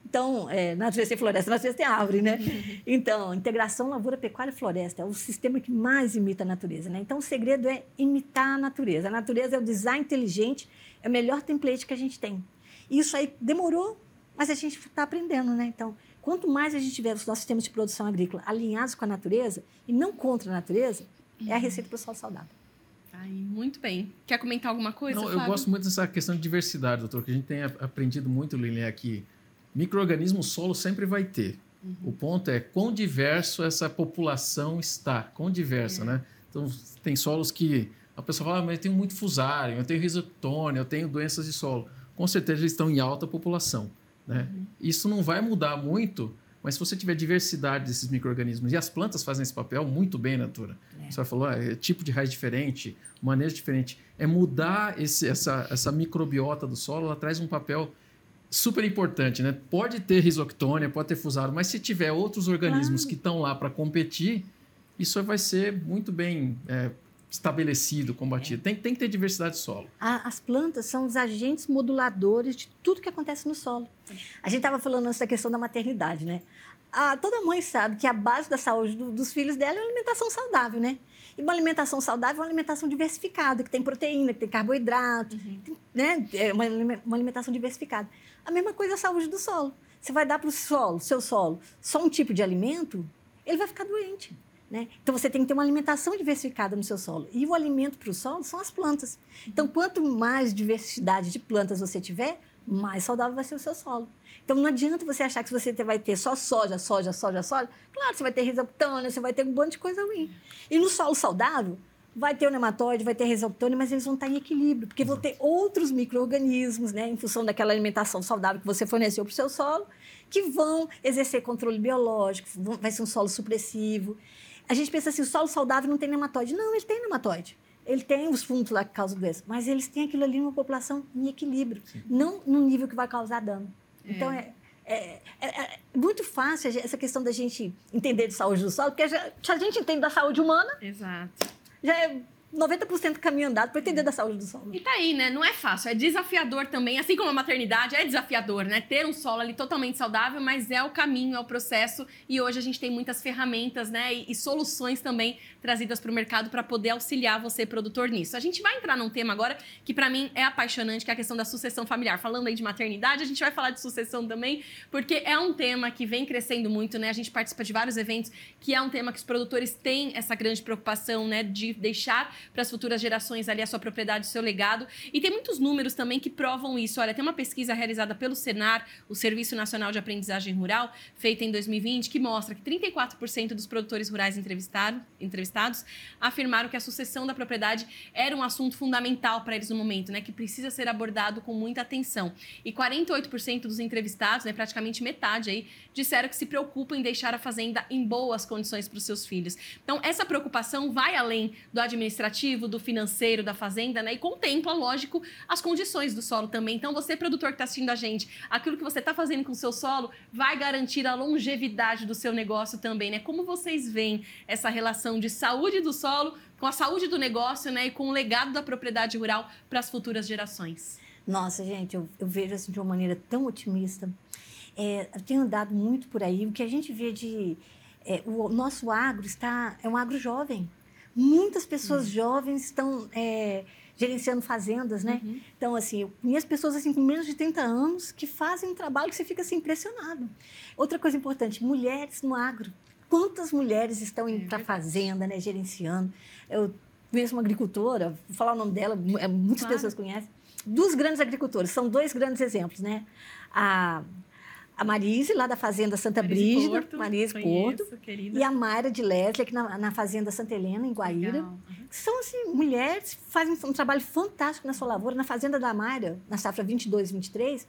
Então, é, na natureza tem floresta, na natureza tem árvore, né? Então, integração lavoura, pecuária e floresta é o sistema que mais imita a natureza, né? Então, o segredo é imitar a natureza. A natureza é o design inteligente, é o melhor template que a gente tem. Isso aí demorou, mas a gente está aprendendo, né? Então, Quanto mais a gente tiver os nossos sistemas de produção agrícola alinhados com a natureza e não contra a natureza, uhum. é a receita para o solo saudável. Ai, muito bem. Quer comentar alguma coisa? Não, eu gosto muito dessa questão de diversidade, doutor, que a gente tem aprendido muito, Lilian, aqui. Microorganismo, o solo sempre vai ter. Uhum. O ponto é quão diverso essa população está, quão diversa, é. né? Então, tem solos que a pessoa fala, ah, mas eu tenho muito fusário, eu tenho risotônia, eu tenho doenças de solo. Com certeza eles estão em alta população. Né? Uhum. Isso não vai mudar muito, mas se você tiver diversidade desses micro-organismos, e as plantas fazem esse papel muito bem na natura. É. Você falou, ah, é tipo de raiz diferente, manejo diferente. É mudar esse, essa, essa microbiota do solo, ela traz um papel super importante, né? Pode ter risoctônia, pode ter fusaro, mas se tiver outros organismos claro. que estão lá para competir, isso vai ser muito bem é, estabelecido, combatido. É. Tem, tem que ter diversidade de solo. as plantas são os agentes moduladores de tudo que acontece no solo. A gente estava falando antes da questão da maternidade, né? Ah, toda mãe sabe que a base da saúde do, dos filhos dela é a alimentação saudável, né? E uma alimentação saudável é uma alimentação diversificada, que tem proteína, que tem carboidrato, uhum. tem, né? É uma, uma alimentação diversificada. A mesma coisa é a saúde do solo. Você vai dar para o solo, seu solo, só um tipo de alimento, ele vai ficar doente. Né? Então, você tem que ter uma alimentação diversificada no seu solo. E o alimento para o solo são as plantas. Então, quanto mais diversidade de plantas você tiver, mais saudável vai ser o seu solo. Então, não adianta você achar que você vai ter só soja, soja, soja, soja. Claro, você vai ter risoptônia, você vai ter um monte de coisa ruim. E no solo saudável, vai ter o nematóide, vai ter risoptônia, mas eles vão estar em equilíbrio, porque vão ter outros micro-organismos, né, em função daquela alimentação saudável que você forneceu para o seu solo, que vão exercer controle biológico, vai ser um solo supressivo. A gente pensa assim, o solo saudável não tem nematóide. Não, ele tem nematóide. Ele tem os fungos lá que causam doença, mas eles têm aquilo ali numa população em equilíbrio, Sim. não no nível que vai causar dano. É. Então, é, é, é, é, muito fácil essa questão da gente entender de saúde do solo, porque já, se a gente entende da saúde humana, Exato. já é 90% caminho andado para entender da saúde do solo. E tá aí, né? Não é fácil, é desafiador também, assim como a maternidade é desafiador, né? Ter um solo ali totalmente saudável, mas é o caminho, é o processo. E hoje a gente tem muitas ferramentas, né? E, e soluções também trazidas para o mercado para poder auxiliar você, produtor, nisso. A gente vai entrar num tema agora que para mim é apaixonante, que é a questão da sucessão familiar. Falando aí de maternidade, a gente vai falar de sucessão também, porque é um tema que vem crescendo muito, né? A gente participa de vários eventos que é um tema que os produtores têm essa grande preocupação, né? De deixar para as futuras gerações ali a sua propriedade, o seu legado. E tem muitos números também que provam isso. Olha, tem uma pesquisa realizada pelo Senar, o Serviço Nacional de Aprendizagem Rural, feita em 2020, que mostra que 34% dos produtores rurais entrevistado, entrevistados afirmaram que a sucessão da propriedade era um assunto fundamental para eles no momento, né, que precisa ser abordado com muita atenção. E 48% dos entrevistados, né, praticamente metade aí, disseram que se preocupam em deixar a fazenda em boas condições para os seus filhos. Então, essa preocupação vai além do administrativo, do financeiro, da fazenda, né? E contempla, lógico, as condições do solo também. Então, você, produtor que está assistindo a gente, aquilo que você está fazendo com o seu solo vai garantir a longevidade do seu negócio também, né? Como vocês veem essa relação de saúde do solo com a saúde do negócio, né? E com o legado da propriedade rural para as futuras gerações? Nossa, gente, eu, eu vejo assim de uma maneira tão otimista. É, eu tenho andado muito por aí. O que a gente vê de. É, o nosso agro está. É um agro jovem. Muitas pessoas uhum. jovens estão é, gerenciando fazendas, né? Uhum. Então, assim, eu conheço pessoas assim, com menos de 30 anos que fazem um trabalho que você fica assim, impressionado. Outra coisa importante: mulheres no agro. Quantas mulheres estão indo é para a fazenda, né, gerenciando? Eu conheço uma agricultora, vou falar o nome dela, é, muitas claro. pessoas conhecem. Dos grandes agricultores, são dois grandes exemplos, né? A a Marise, lá da Fazenda Santa Marise Brígida, Porto, Marise Porto, querida. e a Mayra de Leslie, aqui na, na Fazenda Santa Helena, em Guaíra. Uhum. São, assim, mulheres que fazem um trabalho fantástico na sua lavoura. Na Fazenda da Mayra, na safra 22, 23,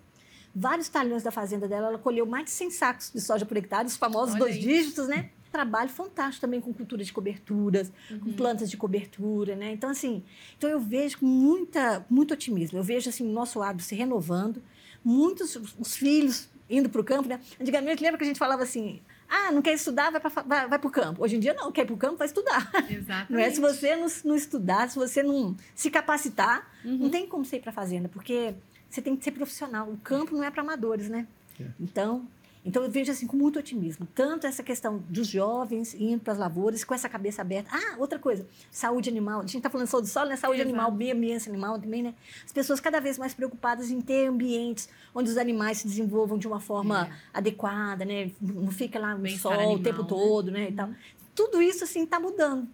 vários talhões da fazenda dela, ela colheu mais de 100 sacos de soja por hectare, os famosos Olha dois isso. dígitos, né? Trabalho fantástico também com cultura de coberturas, uhum. com plantas de cobertura, né? Então, assim, então eu vejo com muita, muito otimismo. Eu vejo, assim, o nosso hábito se renovando, muitos os filhos indo para o campo, né? Antigamente, lembra que a gente falava assim, ah, não quer estudar, vai para vai, vai o campo. Hoje em dia, não, quer ir para o campo, vai estudar. Exatamente. Não é? Se você não, não estudar, se você não se capacitar, uhum. não tem como você ir para a fazenda, porque você tem que ser profissional. O campo não é para amadores, né? É. Então, então, eu vejo assim com muito otimismo. Tanto essa questão dos jovens indo para as lavouras com essa cabeça aberta. Ah, outra coisa, saúde animal. A gente está falando só do solo, né? Saúde Exato. animal, meio ambiente animal também, né? As pessoas cada vez mais preocupadas em ter ambientes onde os animais se desenvolvam de uma forma é. adequada, né? Não fica lá no sol animal, o tempo né? todo, né? E tal. Uhum. Tudo isso, assim, está mudando.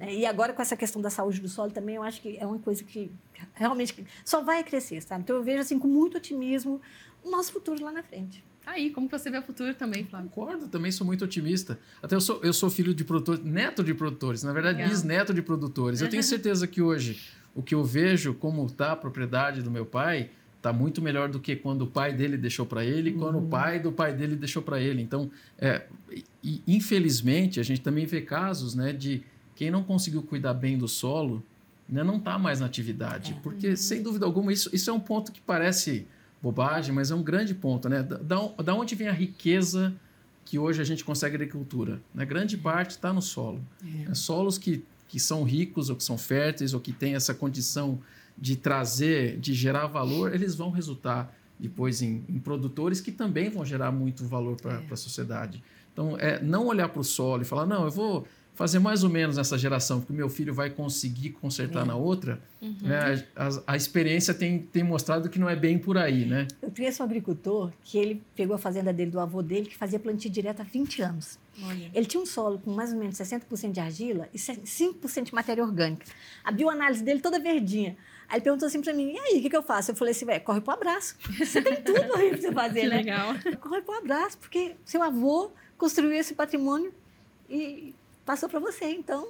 É. E agora, com essa questão da saúde do solo também, eu acho que é uma coisa que realmente só vai crescer, sabe? Então, eu vejo, assim, com muito otimismo o nosso futuro lá na frente. Tá aí, como você vê o futuro também, Flávio? Concordo, também sou muito otimista. Até eu sou, eu sou filho de produtores, neto de produtores, na verdade, Legal. bisneto de produtores. Eu tenho certeza que hoje o que eu vejo como está a propriedade do meu pai está muito melhor do que quando o pai dele deixou para ele, uhum. quando o pai do pai dele deixou para ele. Então, é, e, infelizmente, a gente também vê casos né, de quem não conseguiu cuidar bem do solo né, não está mais na atividade. É. Porque, uhum. sem dúvida alguma, isso, isso é um ponto que parece bobagem, mas é um grande ponto, né? Da, da onde vem a riqueza que hoje a gente consegue agricultura? Né? Grande parte está no solo. É. É, solos que, que são ricos, ou que são férteis, ou que têm essa condição de trazer, de gerar valor, eles vão resultar depois em, em produtores que também vão gerar muito valor para é. a sociedade. Então, é não olhar para o solo e falar, não, eu vou fazer mais ou menos nessa geração, porque o meu filho vai conseguir consertar é. na outra, uhum. né? a, a, experiência tem, tem mostrado que não é bem por aí, né? Eu conheço um agricultor que ele pegou a fazenda dele do avô dele, que fazia plantio direto há 20 anos. Olha. Ele tinha um solo com mais ou menos 60% de argila e 5% de matéria orgânica. A bioanálise dele toda verdinha. Aí ele perguntou assim para mim, e aí, o que, que eu faço? Eu falei assim, corre pro abraço. Você tem tudo aí para você fazer, que né? legal. Corre pro abraço, porque seu avô construiu esse patrimônio e passou para você. Então,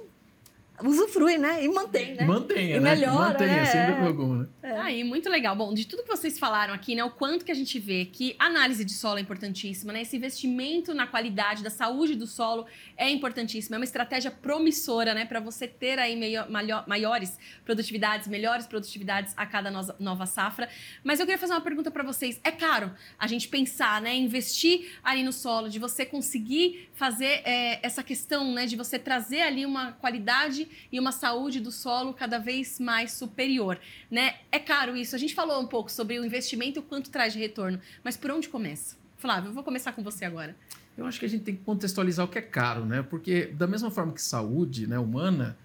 usufrui, né? E mantém, né? Mantenha, e né? Melhora, Mantenha, né? sem dúvida alguma. Né? É. Aí, muito legal. Bom, de tudo que vocês falaram aqui, né? O quanto que a gente vê que análise de solo é importantíssima, né? Esse investimento na qualidade da saúde do solo é importantíssimo. É uma estratégia promissora, né? Para você ter aí meio, maiores produtividades, melhores produtividades a cada nova safra. Mas eu queria fazer uma pergunta para vocês. É caro a gente pensar, né? Investir ali no solo, de você conseguir fazer é, essa questão, né? De você trazer ali uma qualidade e uma saúde do solo cada vez mais superior, né? É caro isso. A gente falou um pouco sobre o investimento e o quanto traz de retorno, mas por onde começa? Flávio, eu vou começar com você agora. Eu acho que a gente tem que contextualizar o que é caro, né? Porque da mesma forma que saúde, né, humana,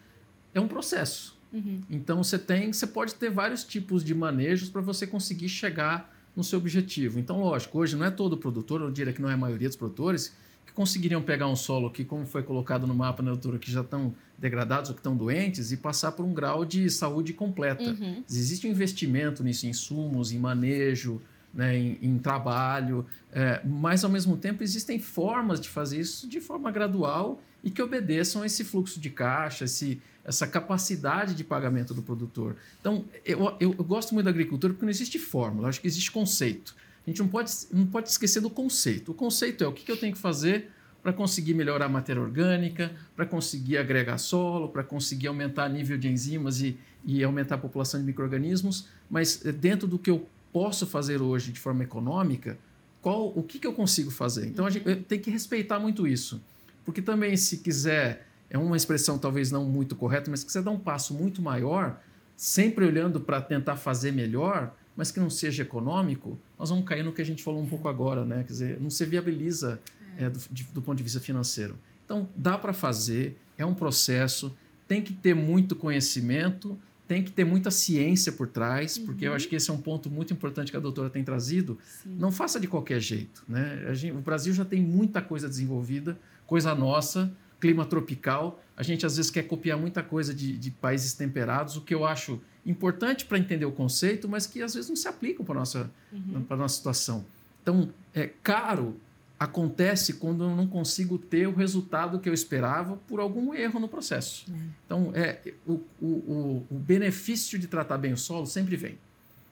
é um processo. Uhum. Então você tem, você pode ter vários tipos de manejos para você conseguir chegar no seu objetivo. Então, lógico, hoje não é todo produtor, eu diria que não é a maioria dos produtores, que conseguiriam pegar um solo que, como foi colocado no mapa na altura, que já estão degradados ou que estão doentes, e passar por um grau de saúde completa. Uhum. Existe um investimento nisso, em insumos, em manejo, né, em, em, trabalho, é, mas ao mesmo tempo existem formas de fazer isso de forma gradual e que obedeçam a esse fluxo de caixa, esse, essa capacidade de pagamento do produtor. Então, eu, eu, eu gosto muito da agricultura porque não existe fórmula, acho que existe conceito. A gente não pode, não pode esquecer do conceito. O conceito é o que, eu tenho que fazer para conseguir melhorar a matéria orgânica, para conseguir agregar solo, para conseguir aumentar o nível de enzimas e, e aumentar a população de micro-organismos, mas eh, dentro do que eu posso fazer hoje de forma econômica, qual, o que, que eu consigo fazer? Então a gente tem que respeitar muito isso. Porque também, se quiser, é uma expressão talvez não muito correta, mas se quiser dar um passo muito maior, sempre olhando para tentar fazer melhor, mas que não seja econômico, nós vamos cair no que a gente falou um pouco agora, né? Quer dizer, não se viabiliza é. É, do, de, do ponto de vista financeiro. Então, dá para fazer, é um processo, tem que ter muito conhecimento, tem que ter muita ciência por trás, uhum. porque eu acho que esse é um ponto muito importante que a doutora tem trazido. Sim. Não faça de qualquer jeito. Né? Gente, o Brasil já tem muita coisa desenvolvida, coisa nossa, clima tropical. A gente às vezes quer copiar muita coisa de, de países temperados, o que eu acho importante para entender o conceito, mas que às vezes não se aplicam para a nossa, uhum. nossa situação. Então, é caro acontece quando eu não consigo ter o resultado que eu esperava por algum erro no processo. É. Então, é, o, o, o, benefício de tratar bem o solo sempre vem.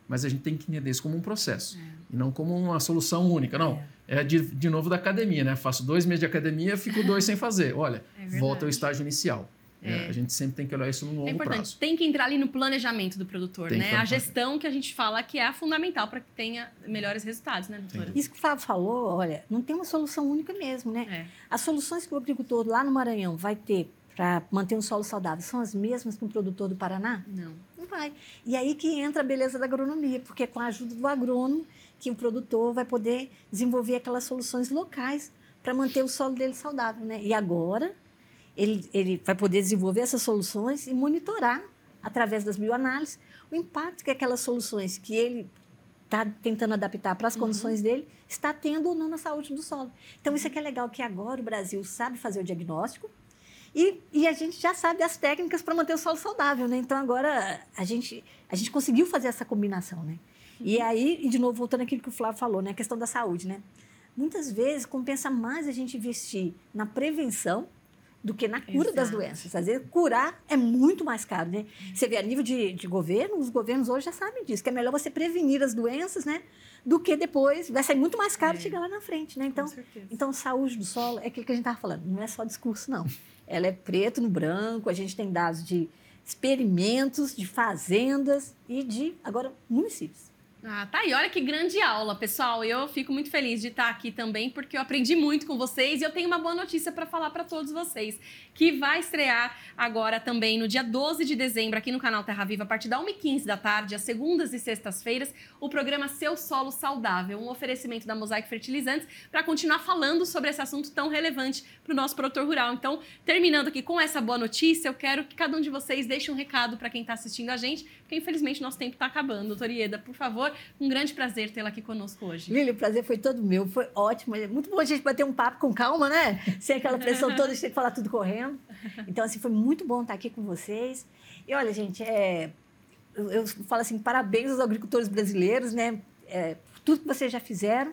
Mas a gente tem que entender isso como um processo é. e não como uma solução única. Não, é, é de, de novo da academia, né? Faço dois meses de academia, fico dois sem fazer. Olha, é volta ao estágio inicial. É. a gente sempre tem que olhar isso no longo é importante. prazo. Tem que entrar ali no planejamento do produtor, tem né? A gestão que a gente fala que é fundamental para que tenha melhores resultados, né, doutora? Isso que o Fábio falou, olha, não tem uma solução única mesmo, né? É. As soluções que o agricultor lá no Maranhão vai ter para manter um solo saudável são as mesmas que o produtor do Paraná? Não. Não vai. E aí que entra a beleza da agronomia, porque é com a ajuda do agrônomo que o produtor vai poder desenvolver aquelas soluções locais para manter o solo dele saudável, né? E agora ele, ele vai poder desenvolver essas soluções e monitorar, através das bioanálises, o impacto que aquelas soluções que ele está tentando adaptar para as uhum. condições dele está tendo ou não na saúde do solo. Então, isso é que é legal, que agora o Brasil sabe fazer o diagnóstico e, e a gente já sabe as técnicas para manter o solo saudável, né? Então, agora a gente, a gente conseguiu fazer essa combinação, né? E uhum. aí, e de novo, voltando àquilo que o Flávio falou, né? A questão da saúde, né? Muitas vezes compensa mais a gente investir na prevenção do que na cura Exato. das doenças. Às vezes, curar é muito mais caro, né? Você vê a nível de, de governo, os governos hoje já sabem disso, que é melhor você prevenir as doenças, né? Do que depois, vai sair muito mais caro é. chegar lá na frente, né? Então, então, saúde do solo é aquilo que a gente estava falando, não é só discurso, não. Ela é preto no branco, a gente tem dados de experimentos, de fazendas e de, agora, municípios. Ah, tá aí. Olha que grande aula, pessoal. Eu fico muito feliz de estar aqui também, porque eu aprendi muito com vocês e eu tenho uma boa notícia para falar para todos vocês, que vai estrear agora também no dia 12 de dezembro aqui no canal Terra Viva, a partir da 1h15 da tarde, às segundas e sextas-feiras, o programa Seu Solo Saudável, um oferecimento da Mosaic Fertilizantes para continuar falando sobre esse assunto tão relevante para o nosso produtor rural. Então, terminando aqui com essa boa notícia, eu quero que cada um de vocês deixe um recado para quem está assistindo a gente, porque infelizmente nosso tempo está acabando. Doutor Ieda, por favor, um grande prazer tê-la aqui conosco hoje. Lili, o prazer foi todo meu, foi ótimo. É muito bom a gente bater um papo com calma, né? Sem aquela pressão toda de ter que falar tudo correndo. Então, assim, foi muito bom estar aqui com vocês. E olha, gente, é, eu, eu falo assim, parabéns aos agricultores brasileiros, né? É, por tudo que vocês já fizeram.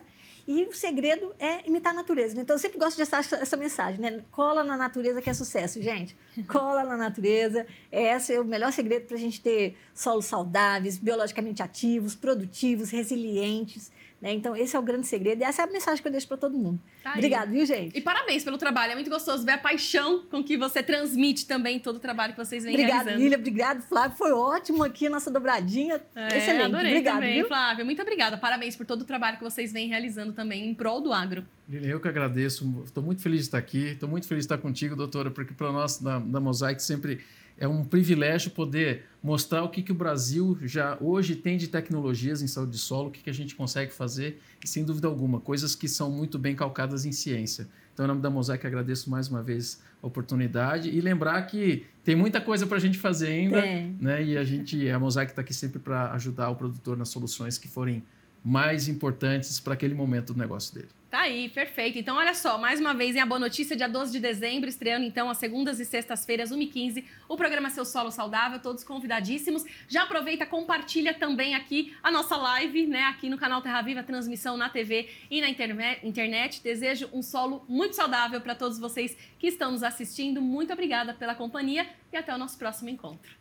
E o segredo é imitar a natureza. Então, eu sempre gosto de essa, essa mensagem, né? Cola na natureza que é sucesso, gente. Cola na natureza. Esse é o melhor segredo para a gente ter solos saudáveis, biologicamente ativos, produtivos, resilientes. Né? Então, esse é o grande segredo e essa é a mensagem que eu deixo para todo mundo. Tá Obrigada, viu, gente? E parabéns pelo trabalho. É muito gostoso ver a paixão com que você transmite também todo o trabalho que vocês vêm Obrigada, realizando. Lília. Obrigada, Flávio. Foi ótimo aqui a nossa dobradinha. É, Excelente. Adorei Obrigada, também, viu? Flávio. Muito obrigada. Parabéns por todo o trabalho que vocês vêm realizando também em prol do agro. Lília, eu que agradeço. Estou muito feliz de estar aqui. Estou muito feliz de estar contigo, doutora, porque para nós da, da Mosaic sempre é um privilégio poder mostrar o que, que o Brasil já hoje tem de tecnologias em saúde de solo, o que, que a gente consegue fazer, e sem dúvida alguma, coisas que são muito bem calcadas em ciência. Então, em nome da Mosaic, agradeço mais uma vez a oportunidade e lembrar que tem muita coisa para a gente fazer ainda, né? E a gente, a Mosaic está aqui sempre para ajudar o produtor nas soluções que forem mais importantes para aquele momento do negócio dele. Tá aí, perfeito. Então, olha só, mais uma vez em A Boa Notícia, dia 12 de dezembro, estreando então às segundas e sextas-feiras, 1h15, o programa Seu Solo Saudável, todos convidadíssimos. Já aproveita, compartilha também aqui a nossa live, né, aqui no canal Terra Viva, transmissão na TV e na internet. Desejo um solo muito saudável para todos vocês que estão nos assistindo. Muito obrigada pela companhia e até o nosso próximo encontro.